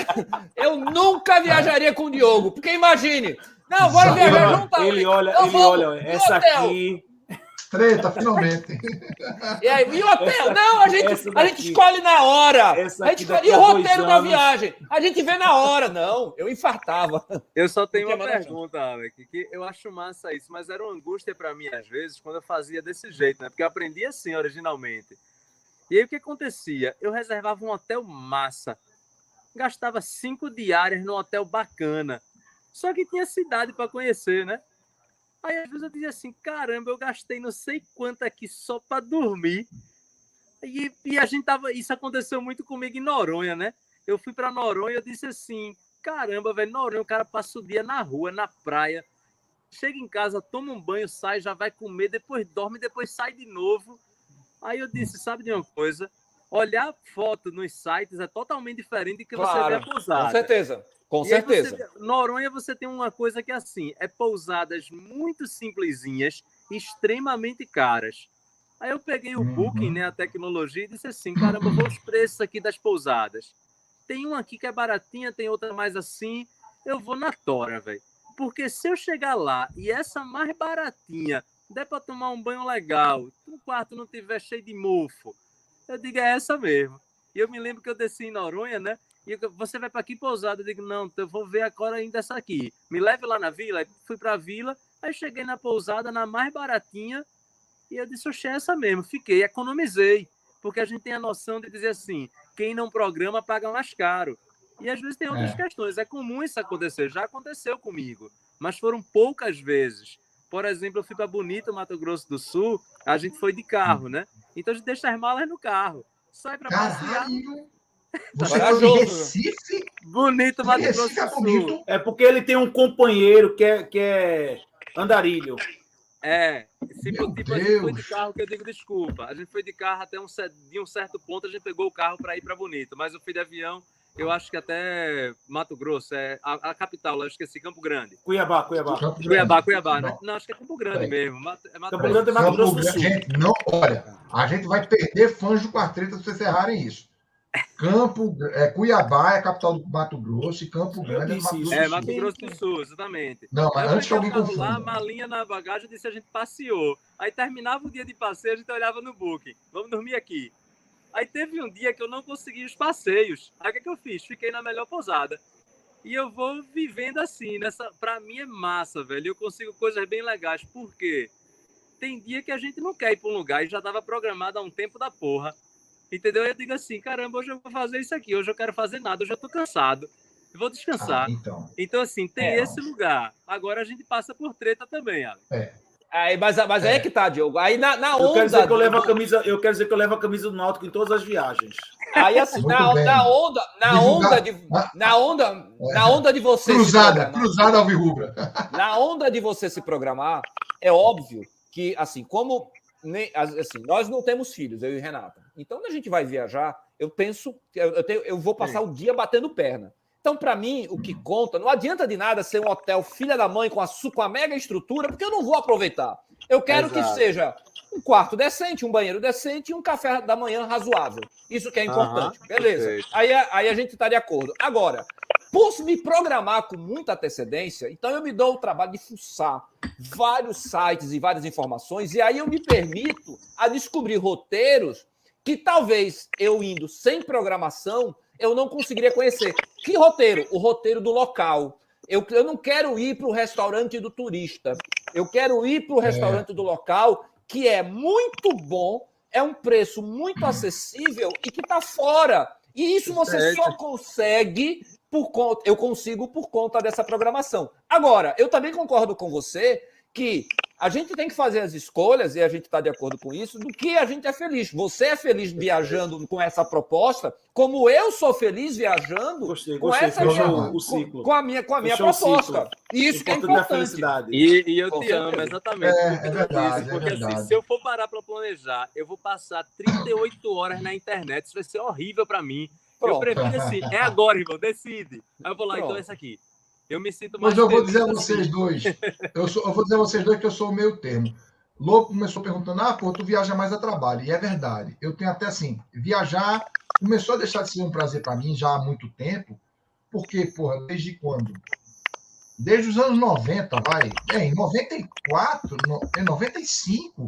eu nunca viajaria com o Diogo, porque imagine. Não, bora viajar junto. Ele olha, ele olha, essa aqui. Treta, finalmente. E aí, e o hotel? Não, a gente, a gente escolhe na hora. a gente escolhe, e o roteiro da viagem? A gente vê na hora. Não, eu infartava. Eu só tenho uma pergunta, Alec, que eu acho massa isso, mas era uma angústia para mim, às vezes, quando eu fazia desse jeito, né? Porque eu aprendi assim originalmente. E aí o que acontecia? Eu reservava um hotel massa, gastava cinco diárias num hotel bacana, só que tinha cidade para conhecer, né? Aí às vezes eu dizia assim, caramba, eu gastei não sei quanto aqui só para dormir. E, e, a gente tava. Isso aconteceu muito comigo em Noronha, né? Eu fui para Noronha e eu disse assim: caramba, velho, Noronha, o cara passa o dia na rua, na praia, chega em casa, toma um banho, sai, já vai comer, depois dorme, depois sai de novo. Aí eu disse: sabe de uma coisa? Olhar foto nos sites é totalmente diferente do que claro, você vê a pousada. Com certeza. Com e certeza. Você, Noronha você tem uma coisa que é assim, é pousadas muito simplesinhas, extremamente caras. Aí eu peguei o Booking, uhum. né, a tecnologia, e disse assim, caramba, vou os preços aqui das pousadas. Tem uma aqui que é baratinha, tem outra mais assim. Eu vou na Tora, velho. Porque se eu chegar lá e essa mais baratinha der para tomar um banho legal, o quarto não tiver cheio de mofo, eu digo, é essa mesmo. E eu me lembro que eu desci em Noronha, né? E você vai para aqui pousada? Eu digo, não, eu vou ver agora ainda essa aqui. Me leve lá na vila. Aí fui para a vila, aí cheguei na pousada, na mais baratinha, e eu disse, oxe, é essa mesmo. Fiquei, economizei. Porque a gente tem a noção de dizer assim, quem não programa paga mais caro. E às vezes tem outras é. questões. É comum isso acontecer, já aconteceu comigo, mas foram poucas vezes. Por exemplo, eu fui para Bonito, Mato Grosso do Sul, a gente foi de carro, né? Então a gente deixa as malas no carro, sai para passear. Você foi de Recife? Bonito, Mato Grosso do Sul. É porque ele tem um companheiro que é, que é andarilho. É, se tipo, tipo a gente foi de carro, que eu digo desculpa. A gente foi de carro até um, de um certo ponto, a gente pegou o carro para ir para Bonito, mas eu fui de avião, eu acho que até Mato Grosso, é a, a capital, eu esqueci, Campo Grande. Cuiabá, Cuiabá. Campo Cuiabá, Cuiabá, né? Não, acho que é Campo Grande é. mesmo. Mato, é Mato Campo Grande é Mato Grosso do Sul. Gente, não, olha, a gente vai perder fãs do Quartreta se vocês errarem isso. Campo, é, Cuiabá é a capital do Mato Grosso e Campo Grande é Mato Grosso É, Mato Grosso do Sul, exatamente. Não, mas antes que alguém confunda. lá, malinha na bagagem, eu disse a gente passeou. Aí terminava o dia de passeio, a gente olhava no booking. Vamos dormir aqui. Aí teve um dia que eu não consegui os passeios. Aí o que, que eu fiz? Fiquei na melhor pousada. E eu vou vivendo assim, nessa. Pra mim é massa, velho. Eu consigo coisas bem legais. Por quê? Tem dia que a gente não quer ir para um lugar e já estava programado há um tempo da porra. Entendeu? Eu digo assim, caramba, hoje eu vou fazer isso aqui, hoje eu quero fazer nada, eu já tô cansado. Eu vou descansar. Ah, então. então, assim, tem é, esse lugar. Agora a gente passa por treta também, Alex. É. Aí, mas mas é. aí é que tá, Diogo. Aí na, na onda. Eu quero, dizer que eu, levo a camisa, eu quero dizer que eu levo a camisa do Náutico em todas as viagens. Aí, assim, na, na, onda, na onda de. Na onda, na onda de você. Cruzada, cruzada alvirrubra. Na onda de você se programar, é óbvio que, assim, como assim, nós não temos filhos, eu e Renata. Então, quando a gente vai viajar, eu penso, eu, tenho, eu vou passar Sim. o dia batendo perna. Então, para mim, o que conta, não adianta de nada ser um hotel filha da mãe com a, com a mega estrutura, porque eu não vou aproveitar. Eu quero Exato. que seja um quarto decente, um banheiro decente e um café da manhã razoável. Isso que é importante. Uhum, Beleza. Aí, aí a gente está de acordo. Agora, por me programar com muita antecedência, então eu me dou o trabalho de fuçar vários sites e várias informações, e aí eu me permito a descobrir roteiros que talvez eu indo sem programação, eu não conseguiria conhecer. Que roteiro? O roteiro do local. Eu, eu não quero ir para o restaurante do turista. Eu quero ir para o é. restaurante é. do local, que é muito bom, é um preço muito acessível e que está fora. E isso você só consegue por conta, eu consigo por conta dessa programação. Agora, eu também concordo com você que a gente tem que fazer as escolhas, e a gente está de acordo com isso, do que a gente é feliz. Você é feliz viajando com essa proposta, como eu sou feliz viajando gostei, com gostei, essa o, ciclo. Com, a minha, com a minha proposta. E isso que é importante. E, e eu te amo, exatamente. É, é verdade, isso, porque é verdade. Assim, se eu for parar para planejar, eu vou passar 38 horas na internet, isso vai ser horrível para mim. Pronto. Eu prefiro assim, é agora, irmão, decide. Aí eu vou lá, Pronto. então é essa aqui. Eu me sinto mais. Mas eu vou dizer a vocês assim. dois. Eu, sou, eu vou dizer a vocês dois que eu sou o meio termo. Louco começou perguntando: ah, pô, tu viaja mais a trabalho. E é verdade. Eu tenho até assim: viajar começou a deixar de ser um prazer para mim já há muito tempo. Porque, porra, desde quando? Desde os anos 90, vai. É, em 94, no, em 95,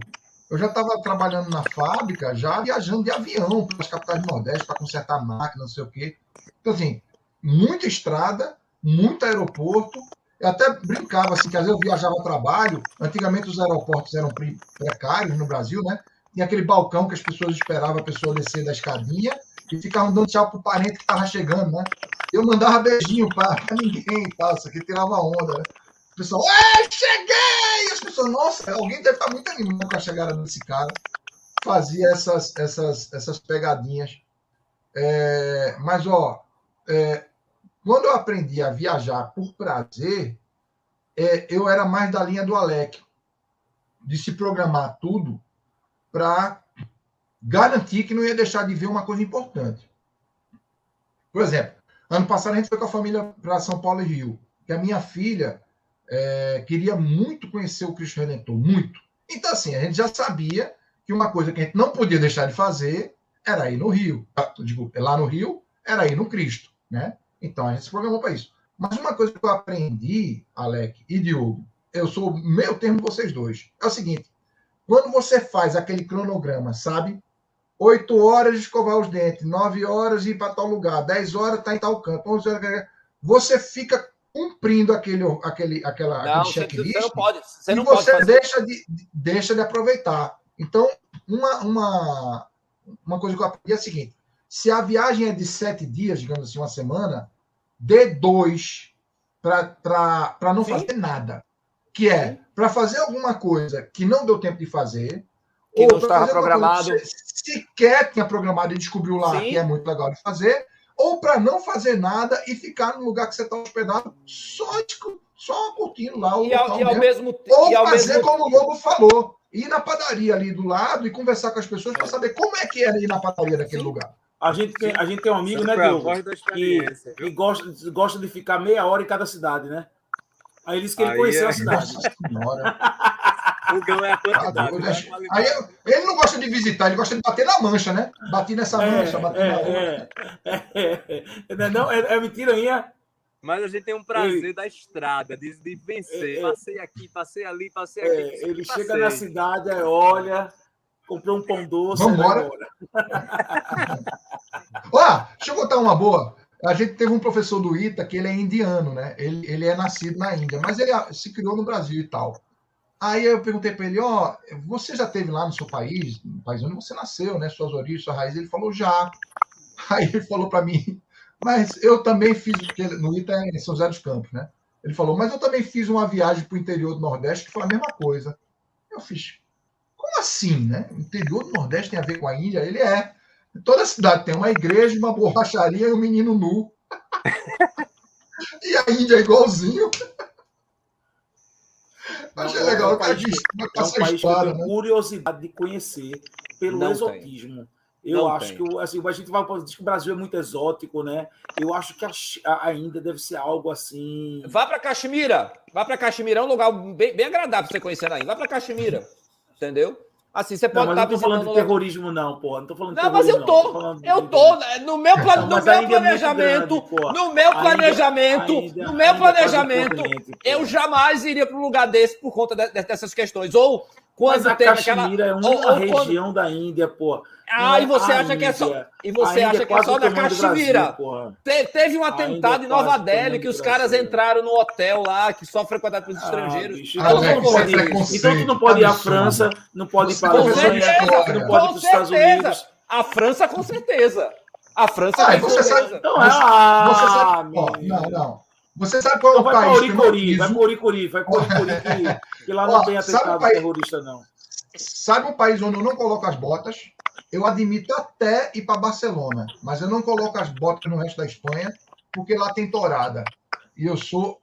eu já estava trabalhando na fábrica, já viajando de avião pelas capitais do Nordeste para consertar máquina, não sei o quê. Então, assim, muita estrada, muito aeroporto. Eu até brincava assim, que às vezes eu viajava a trabalho. Antigamente os aeroportos eram precários no Brasil, né? Tinha aquele balcão que as pessoas esperavam a pessoa descer da escadinha e ficavam dando tchau pro parente que estava chegando, né? Eu mandava beijinho para ninguém e tal, isso aqui tirava onda, né? Pessoal, é, cheguei! As pessoas, nossa, alguém deve estar muito animado com a chegada desse cara. Fazia essas, essas, essas pegadinhas. É, mas, ó, é, quando eu aprendi a viajar por prazer, é, eu era mais da linha do Alec, de se programar tudo para garantir que não ia deixar de ver uma coisa importante. Por exemplo, ano passado a gente foi com a família para São Paulo e Rio, que a minha filha é, queria muito conhecer o Cristo Redentor, muito. Então, assim, a gente já sabia que uma coisa que a gente não podia deixar de fazer era ir no Rio. Ah, digo, lá no Rio, era ir no Cristo, né? Então, a gente se programou para isso. Mas uma coisa que eu aprendi, Alec e Diogo, eu sou meio termo vocês dois, é o seguinte: quando você faz aquele cronograma, sabe? Oito horas escovar os dentes, nove horas ir para tal lugar, dez horas está em tal canto, onze horas. Você fica cumprindo aquele, aquele, aquela, não, aquele checklist. Você não pode. Você não e você pode deixa, de, deixa de aproveitar. Então, uma, uma, uma coisa que eu aprendi é a seguinte: se a viagem é de sete dias, digamos assim, uma semana, dê dois para não Sim. fazer nada. Que é para fazer alguma coisa que não deu tempo de fazer. Que ou não estava programado. Que sequer tinha programado e descobriu lá Sim. que é muito legal de fazer. Ou para não fazer nada e ficar no lugar que você está hospedado só, só curtindo lá o e ao, e ao mesmo tempo. Ou fazer mesmo... como o Lobo falou. Ir na padaria ali do lado e conversar com as pessoas para saber como é que era ir na padaria daquele lugar. A gente tem, a gente tem um amigo, né, Diogo? Que, que gosta, gosta de ficar meia hora em cada cidade, né? Aí ele disse que ele Aí conheceu é... a cidade. o Gão é a quantidade. Ah, né? Aí ele não gosta de visitar, ele gosta de bater na mancha, né? Bati nessa é, mancha, bati é, na outra. É, é, não, é, é mentira minha. Mas a gente tem um prazer ele... da estrada, de, de vencer. Passei aqui, passei ali, passei aqui. ele passei. chega na cidade, olha, comprou um pão doce. Vamos embora. Ó, deixa eu contar uma boa. A gente teve um professor do ITA que ele é indiano, né? Ele, ele é nascido na Índia, mas ele se criou no Brasil e tal. Aí eu perguntei para ele, ó, oh, você já teve lá no seu país, no país onde você nasceu, né? Suas origens, sua raiz. Ele falou, já. Aí ele falou para mim, mas eu também fiz, no ITA é em São José dos Campos, né? Ele falou, mas eu também fiz uma viagem para o interior do Nordeste que foi a mesma coisa. Eu fiz, como assim, né? O interior do Nordeste tem a ver com a Índia? Ele é. Toda cidade tem uma igreja, uma borracharia e um menino nu. e a Índia é igualzinho. Achei legal, o cara diz, é um país história, que né? curiosidade de conhecer pelo Não exotismo. Tem. Eu Não acho tem. que assim, a gente vai dizer que o Brasil é muito exótico, né? Eu acho que a, a, a Índia deve ser algo assim. Vá para Caxemira. Vá para Caxemira, é um lugar bem, bem agradável para você conhecer na Índia. Vá para Caxemira. Entendeu? Assim, você pode não, estar não tô falando de terrorismo, não, pô. Não tô falando de não, mas eu tô. tô eu tô. No meu, plan... no meu planejamento. É grande, no meu planejamento. Ainda, no meu planejamento. eu jamais iria para um lugar desse por conta de, dessas questões. Ou quando mas a tem Caxemira aquela... é uma ou, ou região quando... da Índia, pô. Ah, e você acha que é só. E você acha que é só na Caxemira? Te, teve um atentado em Nova Delhi que os caras entraram no hotel lá, que só frequentado pelos ah, estrangeiros. Bicho, então, não pode ir. então tu não pode ir à França, não pode ir para a Alemanha, não pode ir para os Estados Unidos. A França, com certeza. A França, ah, com você certeza. Sabe, não, é, ah, você sabe, não, não. Você sabe qual então é o país? Vai para Oricori, vai para Oricori, vai para Oricori, que, que lá não tem atentado terrorista, não. Sabe um país onde eu não coloco as botas? Eu admito até ir para Barcelona, mas eu não coloco as botas no resto da Espanha, porque lá tem torada. E eu sou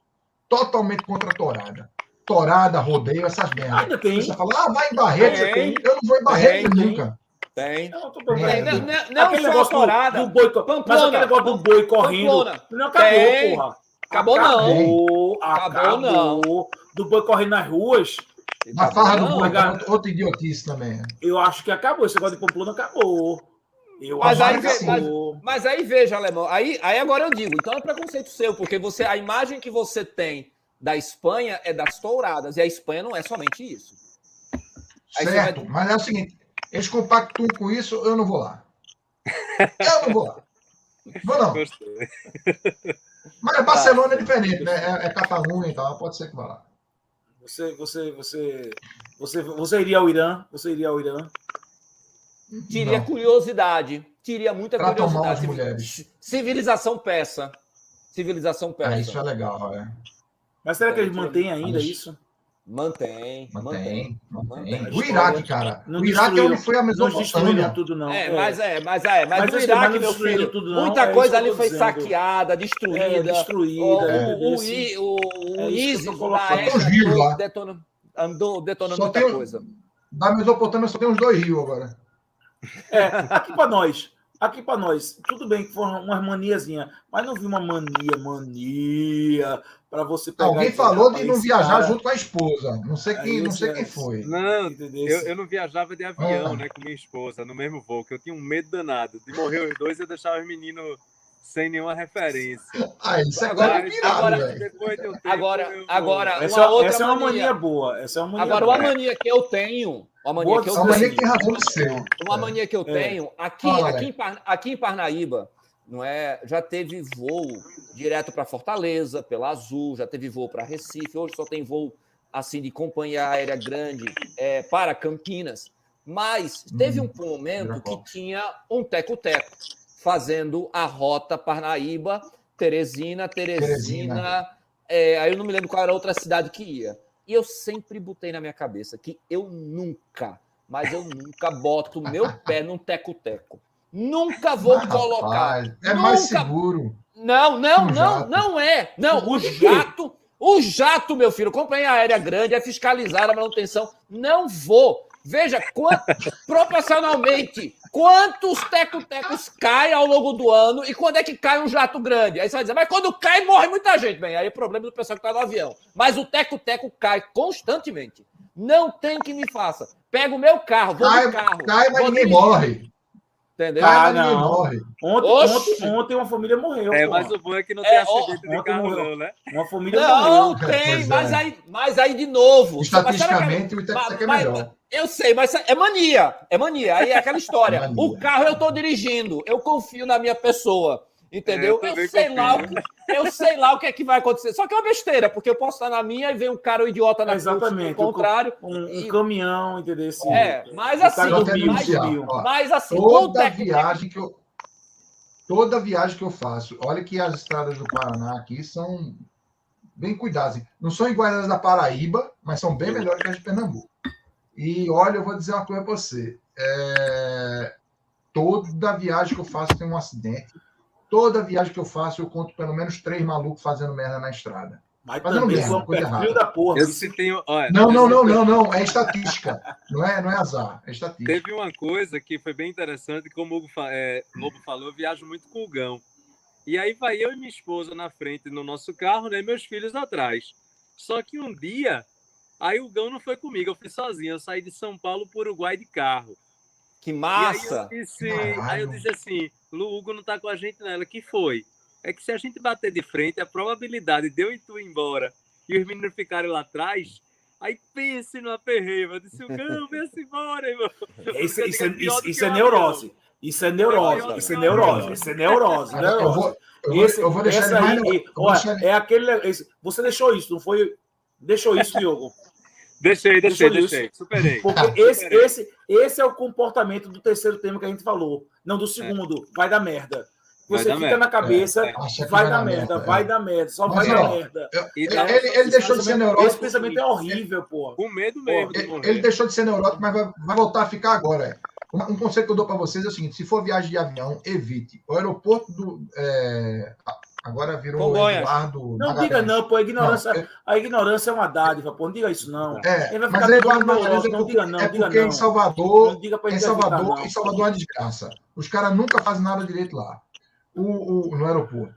totalmente contra a torada. Torada, rodeio, essas merdas. Ainda tem. Você fala, ah, vai em Barreto. Tem. Eu não vou em Barreto tem, nunca. Tem. Não, tô tem. Não, não, não aquele negócio torada. Do, do boi, Pamplona, mas aquele negócio do boi correndo. Pamplona. Não acabou, tem. porra. Acabou, acabou não. Acabou, acabou não. Do boi correndo nas ruas. Na farra do boi, outra idiotice também. Eu acho que acabou. Esse negócio de Pamplona acabou. Eu mas, aí, mas, mas, aí veja, Alemão, aí, aí agora eu digo, então é preconceito seu, porque você a imagem que você tem da Espanha é das touradas, e a Espanha não é somente isso. Aí certo, vai... mas é o seguinte, eles compactuam com isso, eu não vou lá. Eu não vou lá. Vou não. Mas Barcelona é diferente, né? É, é Catalunha e tal, pode ser que vá lá. Você, você, você, você, você iria ao Irã? Você iria ao Irã? Teria curiosidade. Teria muita pra curiosidade. Tomar mulheres. Civilização persa. Civilização persa. É, isso é legal, é. Mas será que eles mantêm ainda Mas- isso? Mantém, mantém. Mantém, Mantém. O Iraque, cara. Não o Iraque é onde foi a Não destruíram Mesopotâmia. tudo, não. É, mas é, mas é, mas, Mas o Iraque, não meu filho, tudo, não, muita é coisa ali foi dizendo. saqueada, É, destruída. destruída. o, o, I- o, é o eu ISIS todo lá. detonando, andou detonando Só muita tem o- coisa. Da Mesopotâmia só tem uns dois rios agora. É, aqui para nós, aqui para nós, tudo bem que foram umas maniazinhas, mas não vi uma mania, mania para você pegar. Alguém falou de "Rapaz, não viajar cara- junto com a esposa. Não sei quem, não sei é- quem foi. Não, Entendeu? eu, eu não viajava de avião, Ah. né, com minha esposa, no mesmo voo, que eu tinha um medo danado. De morrer os dois, eu deixava os meninos sem nenhuma referência. Ah, isso é Agora- cara pirado, agora- depois de um tempo, Agora, eu- agora Essa, uma outra essa é uma mania. mania boa. Essa é uma mania Agora, boa. uma mania que eu tenho, uma mania Boa que eu É uma mania tenho, que tem razão de ser. uma É. mania que eu É. tenho, aqui, Fala, aqui, em Par- aqui em Parnaíba, não é, já teve voo direto para Fortaleza, pela Azul, já teve voo para Recife, hoje só tem voo assim de companhia aérea grande é, para Campinas. Mas teve Hum, um momento que tinha um teco-teco fazendo a rota Parnaíba, Teresina, Teresina. Teresina. é, aí eu não me lembro qual era a outra cidade que ia. E eu sempre botei na minha cabeça que eu nunca, mas eu nunca boto meu pé num teco-teco. Nunca vou Mas, colocar. rapaz, É mais Nunca- seguro. Não, não, Um não, não é. Não, o jato, o jato, meu filho, companhia aérea grande, é fiscalizada a manutenção. Não vou. Veja, quant- proporcionalmente, quantos teco-tecos caem ao longo do ano e quando é que cai um jato grande? Aí você vai dizer, mas quando cai, morre muita gente. Bem, aí é problema do pessoal que está no avião. Mas o teco-teco cai constantemente. Não tem que me faça. Pega o meu carro, vou Cai, de carro. cai mas ninguém morre. Entendeu? Ah, Cai, mas ninguém não. morre. Ontem, ontem, ontem uma família morreu. É, mas o bom é que não É, tem ó, acidente de carro, morreu. não, né? Uma família Não, morreu. tem, Pois mas, é. aí, mas aí de novo. Estatisticamente, o Itex é mas- melhor. Eu sei, mas é mania. É mania. Aí é aquela história. Mania. O carro eu tô dirigindo. Eu confio na minha pessoa. Entendeu? É, eu eu, sei confio. lá o que, eu sei lá o que é que vai acontecer. Só que é uma besteira, porque eu posso estar na minha e vem um cara um idiota na frente, Exatamente. contrário. Um, um E- caminhão, entendeu? Esse- É, mas assim, mas, mas assim, Toda técnico- viagem que eu. Toda viagem que eu faço, olha que as estradas do Paraná aqui são bem cuidadas. Não são iguais às da Paraíba, mas são bem melhores que as de Pernambuco. E olha, eu vou dizer uma coisa para você. É, Toda viagem que eu faço tem um acidente. Toda viagem que eu faço, eu conto pelo menos três malucos fazendo merda na estrada. Mas Fazendo merda, são coisa errada. da porra. Eu tenho, olha, Não, não, não, não, não. É estatística. Não é, não é azar, é estatística. Teve uma coisa que foi bem interessante, como o Hugo fa- é, Lobo falou, eu viajo muito com o Gão. E aí vai eu e minha esposa na frente no nosso carro, né? Meus filhos atrás. Só que um dia, aí o Gão não foi comigo, eu fui sozinho. Eu saí de São Paulo para o Uruguai de carro. Que E aí massa! eu disse, aí eu disse assim, Lu, Hugo não tá com a gente nela. que foi? É que se a gente bater de frente, a probabilidade de eu e tu ir embora e os meninos ficarem lá atrás, aí pense no aperreio. Eu disse, Gão, vem-se embora, irmão. Isso, isso, é, isso, do isso que é o neurose. Isso é neurose. Isso é o neurose. Isso é neurose. Eu vou, neurose. eu vou, Esse, eu vou deixar essa mais. aí, vou olha, deixar é aquele. esse- você deixou isso, não foi? Deixou isso, Diogo. Deixei, deixei, Deixou isso. deixei. Superei. Porque esse, esse, esse é o comportamento do terceiro tema que a gente falou. Não do segundo. Vai dar merda. Você dar fica merda. na cabeça, É, vai dar merda, vai é. dar merda, só Mas, vai ó, dar merda. Eu- ele, ele- ele deixou de ser Esse neurótico. pensamento é horrível, pô. Com medo mesmo Ele, ele deixou de ser neurótico, mas vai, vai voltar a ficar agora. é. Um, um conselho que eu dou para vocês é o seguinte: se for viagem de avião, evite. O aeroporto do. é, agora virou Congonhas. Eduardo. Não Magalhães. diga não, pô. A ignorância, Não, é- a ignorância é uma dádiva, pô. Não diga isso, não. É, Ele vai mas ficar é todo Eduardo Magalhães é não porque, diga não, é porque não. em Salvador, Não diga pra em Salvador, não. em Salvador é uma desgraça. Os caras nunca fazem nada direito lá. O, o- no aeroporto.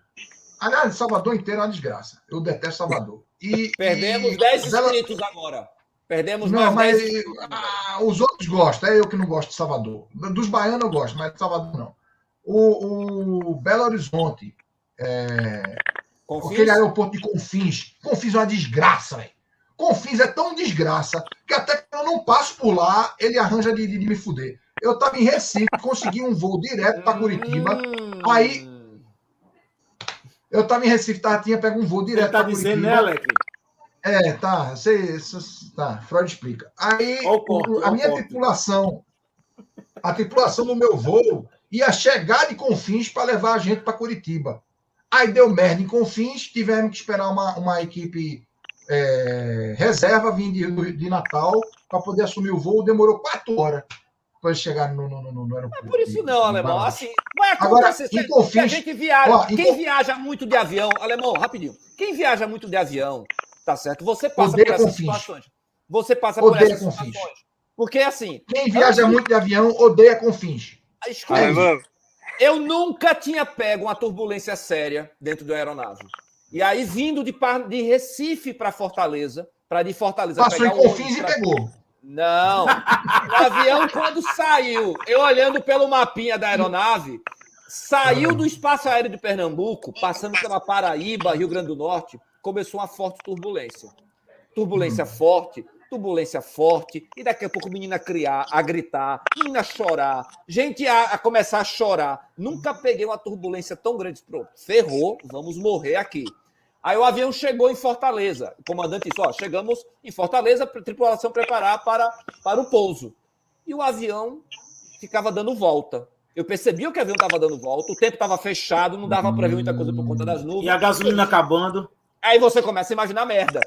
Aliás, Salvador inteiro é uma desgraça. Eu detesto Salvador. E, Perdemos e- 10 Bela- inscritos agora. Perdemos Não, mais mas 10 inscritos. ah, os outros gostam. É eu que não gosto de Salvador. Dos baianos eu gosto, mas de Salvador não. O, o Belo Horizonte, é, aquele aeroporto de Confins. Confins é uma desgraça, velho. Confins é tão desgraça que até que eu não passo por lá, ele arranja de, de- de me fuder. Eu estava em Recife, consegui um voo direto para Curitiba. Hum. Aí- Eu estava em Recife, tá, tinha pego um voo direto tá para dizendo, Curitiba. né, Alec? É, tá, sei- tá, Freud explica. Aí Ó o corte, o- ó a minha corte. tripulação, a tripulação do meu voo ia chegar de Confins para levar a gente para Curitiba. Aí deu merda em Confins, tivemos que esperar uma, uma equipe é, reserva vim de, de Natal para poder assumir o voo. Demorou quatro horas para chegar no, no, no, no Não aeroporto. é por isso de- não, alemão. Assim, vai Agora, acontecer. se- Confins- se a gente viaja, Ó, em quem Conf- viaja muito de avião, alemão, rapidinho. Quem viaja muito de avião, tá certo? Você passa Odeia por essas Confins. situações. Você passa por Odeia essas Confins. situações. Porque assim, Quem viaja muito de avião odeia Confins. escuta, eu nunca tinha pego uma turbulência séria dentro da aeronave. E aí, vindo de, de Recife para Fortaleza, para de Fortaleza Passou em pegar o Confins e pra- pegou. Não. O avião, quando saiu, eu olhando pelo mapinha da aeronave, saiu do espaço aéreo de Pernambuco, passando pela Paraíba, Rio Grande do Norte, começou uma forte turbulência. Turbulência forte, turbulência forte, e daqui a pouco a menina criar, a gritar, menina chorar, gente a, a começar a chorar. Nunca peguei uma turbulência tão grande. Pronto, ferrou, vamos morrer aqui. Aí o avião chegou em Fortaleza. O comandante disse: Ó, chegamos em Fortaleza, tripulação preparar para, para o pouso. E o avião ficava dando volta. Eu percebi que o avião estava dando volta, o tempo estava fechado, não dava para ver muita coisa por conta das nuvens. E a gasolina acabando. Aí você começa a imaginar merda.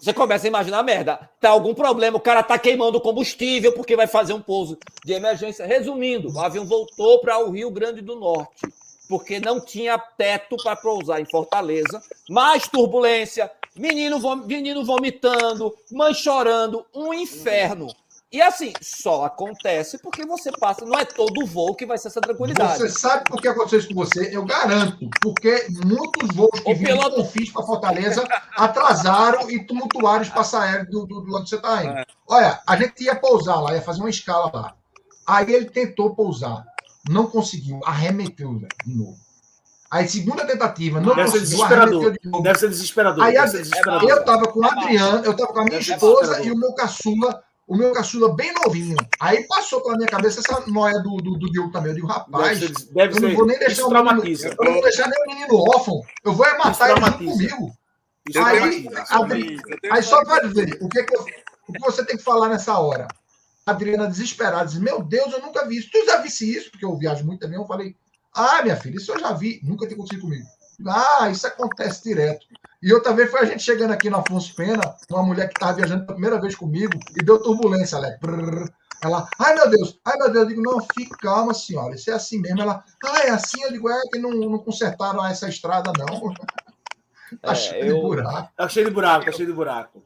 Você começa a imaginar merda. Tá algum problema, o cara tá queimando combustível porque vai fazer um pouso de emergência. Resumindo, o avião voltou para o Rio Grande do Norte, porque não tinha teto para pousar em Fortaleza. Mais turbulência, menino, vom- menino vomitando, mãe chorando, um inferno. E assim, só acontece porque você passa, não é todo voo que vai ser essa tranquilidade. Você sabe por que aconteceu isso com você? Eu garanto. Porque muitos voos que O vinham piloto- Confins para Fortaleza atrasaram e tumultuaram o espaço aéreo do, do, do lado que você está indo. É. Olha, a gente ia pousar lá, ia fazer uma escala lá. Aí ele tentou pousar. Não conseguiu. Arremeteu velho, de novo. Aí, segunda tentativa, não Deve ser conseguiu. desesperador. Arremeteu de novo. Deve ser desesperador. Aí deve ser desesperador. Eu tava com o. Adriano, eu tava com a minha esposa e o meu caçula, o meu caçula bem novinho. Aí passou pela minha cabeça essa noia do, do, do Diogo também. Eu digo, rapaz, Deve ser, deve eu não vou nem deixar o menino, eu não vou deixar nem o menino órfão. Eu vou é matar ele junto comigo. Isso Aí, Adri- Aí só para dizer, o que, que, eu- o que você tem que falar nessa hora? A Adriana desesperada, diz, meu Deus, eu nunca vi isso. Tu já visse isso? Porque eu viajo muito também. Eu falei, ah, minha filha, isso eu já vi. Nunca tinha acontecido comigo. Ah, isso acontece direto. E outra vez foi a gente chegando aqui no Afonso Pena, uma mulher que estava viajando pela primeira vez comigo e deu turbulência, Alex. Prrr. Ela, ai meu Deus, ai meu Deus, eu digo, não, fique calma, senhora, isso é assim mesmo. Ela, ah, é assim, eu digo, é que não, não consertaram essa estrada, não. tá É, cheio de eu- buraco. Tá cheio de buraco, tá cheio de buraco.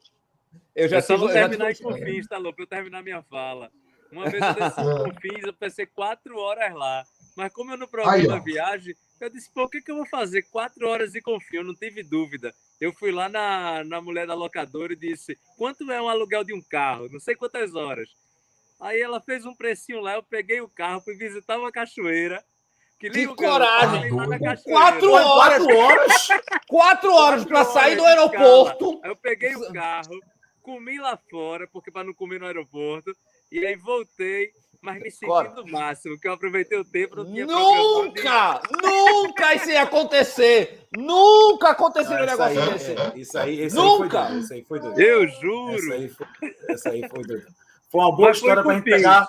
Eu já eu já terminar em tive- Confins, tá louco? Pra eu terminar minha fala. Uma vez eu desci Confins, eu pensei quatro horas lá. Mas como eu não ó. a viagem, eu disse, pô, o que, que eu vou fazer? Quatro horas em Confins, eu não tive dúvida. Eu fui lá na, na mulher da locadora e disse, quanto é um aluguel de um carro? Não sei quantas horas. Aí ela fez um precinho lá, eu peguei o carro, fui visitar uma cachoeira. Que, Que coragem! fui lá na Com cachoeira. quatro horas, Quatro horas. quatro horas para sair do aeroporto. Aí eu peguei o carro, comi lá fora, porque para não comer no aeroporto, e aí voltei, mas me senti Cora. no máximo, que eu aproveitei o tempo, não tinha programado Nunca, nunca isso ia acontecer. Nunca aconteceria um Essa aí, negócio desse. é, isso aí, esse Nunca. aí foi doido. Aí foi doido. Eu Essa juro. aí foi, essa aí foi doido. Foi uma boa Mas foi história pra com gente pegar.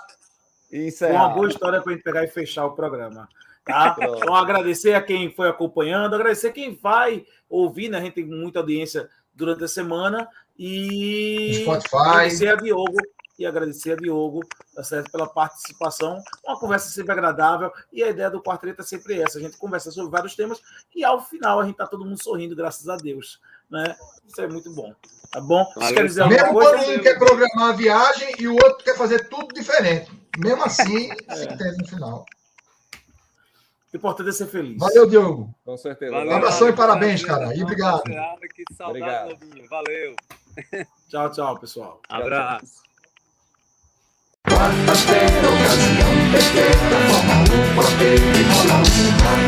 Isso Foi é. uma boa história pra gente pegar e fechar o programa. Tá? Então, agradecer a quem foi acompanhando, agradecer quem vai ouvir, né? A gente tem muita audiência durante a semana. E Spotify. agradecer a Diogo e agradecer a Diogo, tá certo, pela participação. Uma conversa sempre agradável. E a ideia do Quartreta é sempre essa: a gente conversa sobre vários temas e ao final a gente tá todo mundo sorrindo, graças a Deus. Né? Isso é muito bom. Tá bom? Valeu, querem dizer Mesmo coisa? quando um quer programar a viagem e o outro quer fazer tudo diferente. Mesmo assim, se entende no final. O importante é ser feliz. Valeu, Diogo. Com certeza. Valeu, Abração e valeu, parabéns, prazer, cara. E obrigado. Que saudade, Obrigado. Valeu. Tchau, tchau, pessoal. Abraço. Canción que queda como un la una.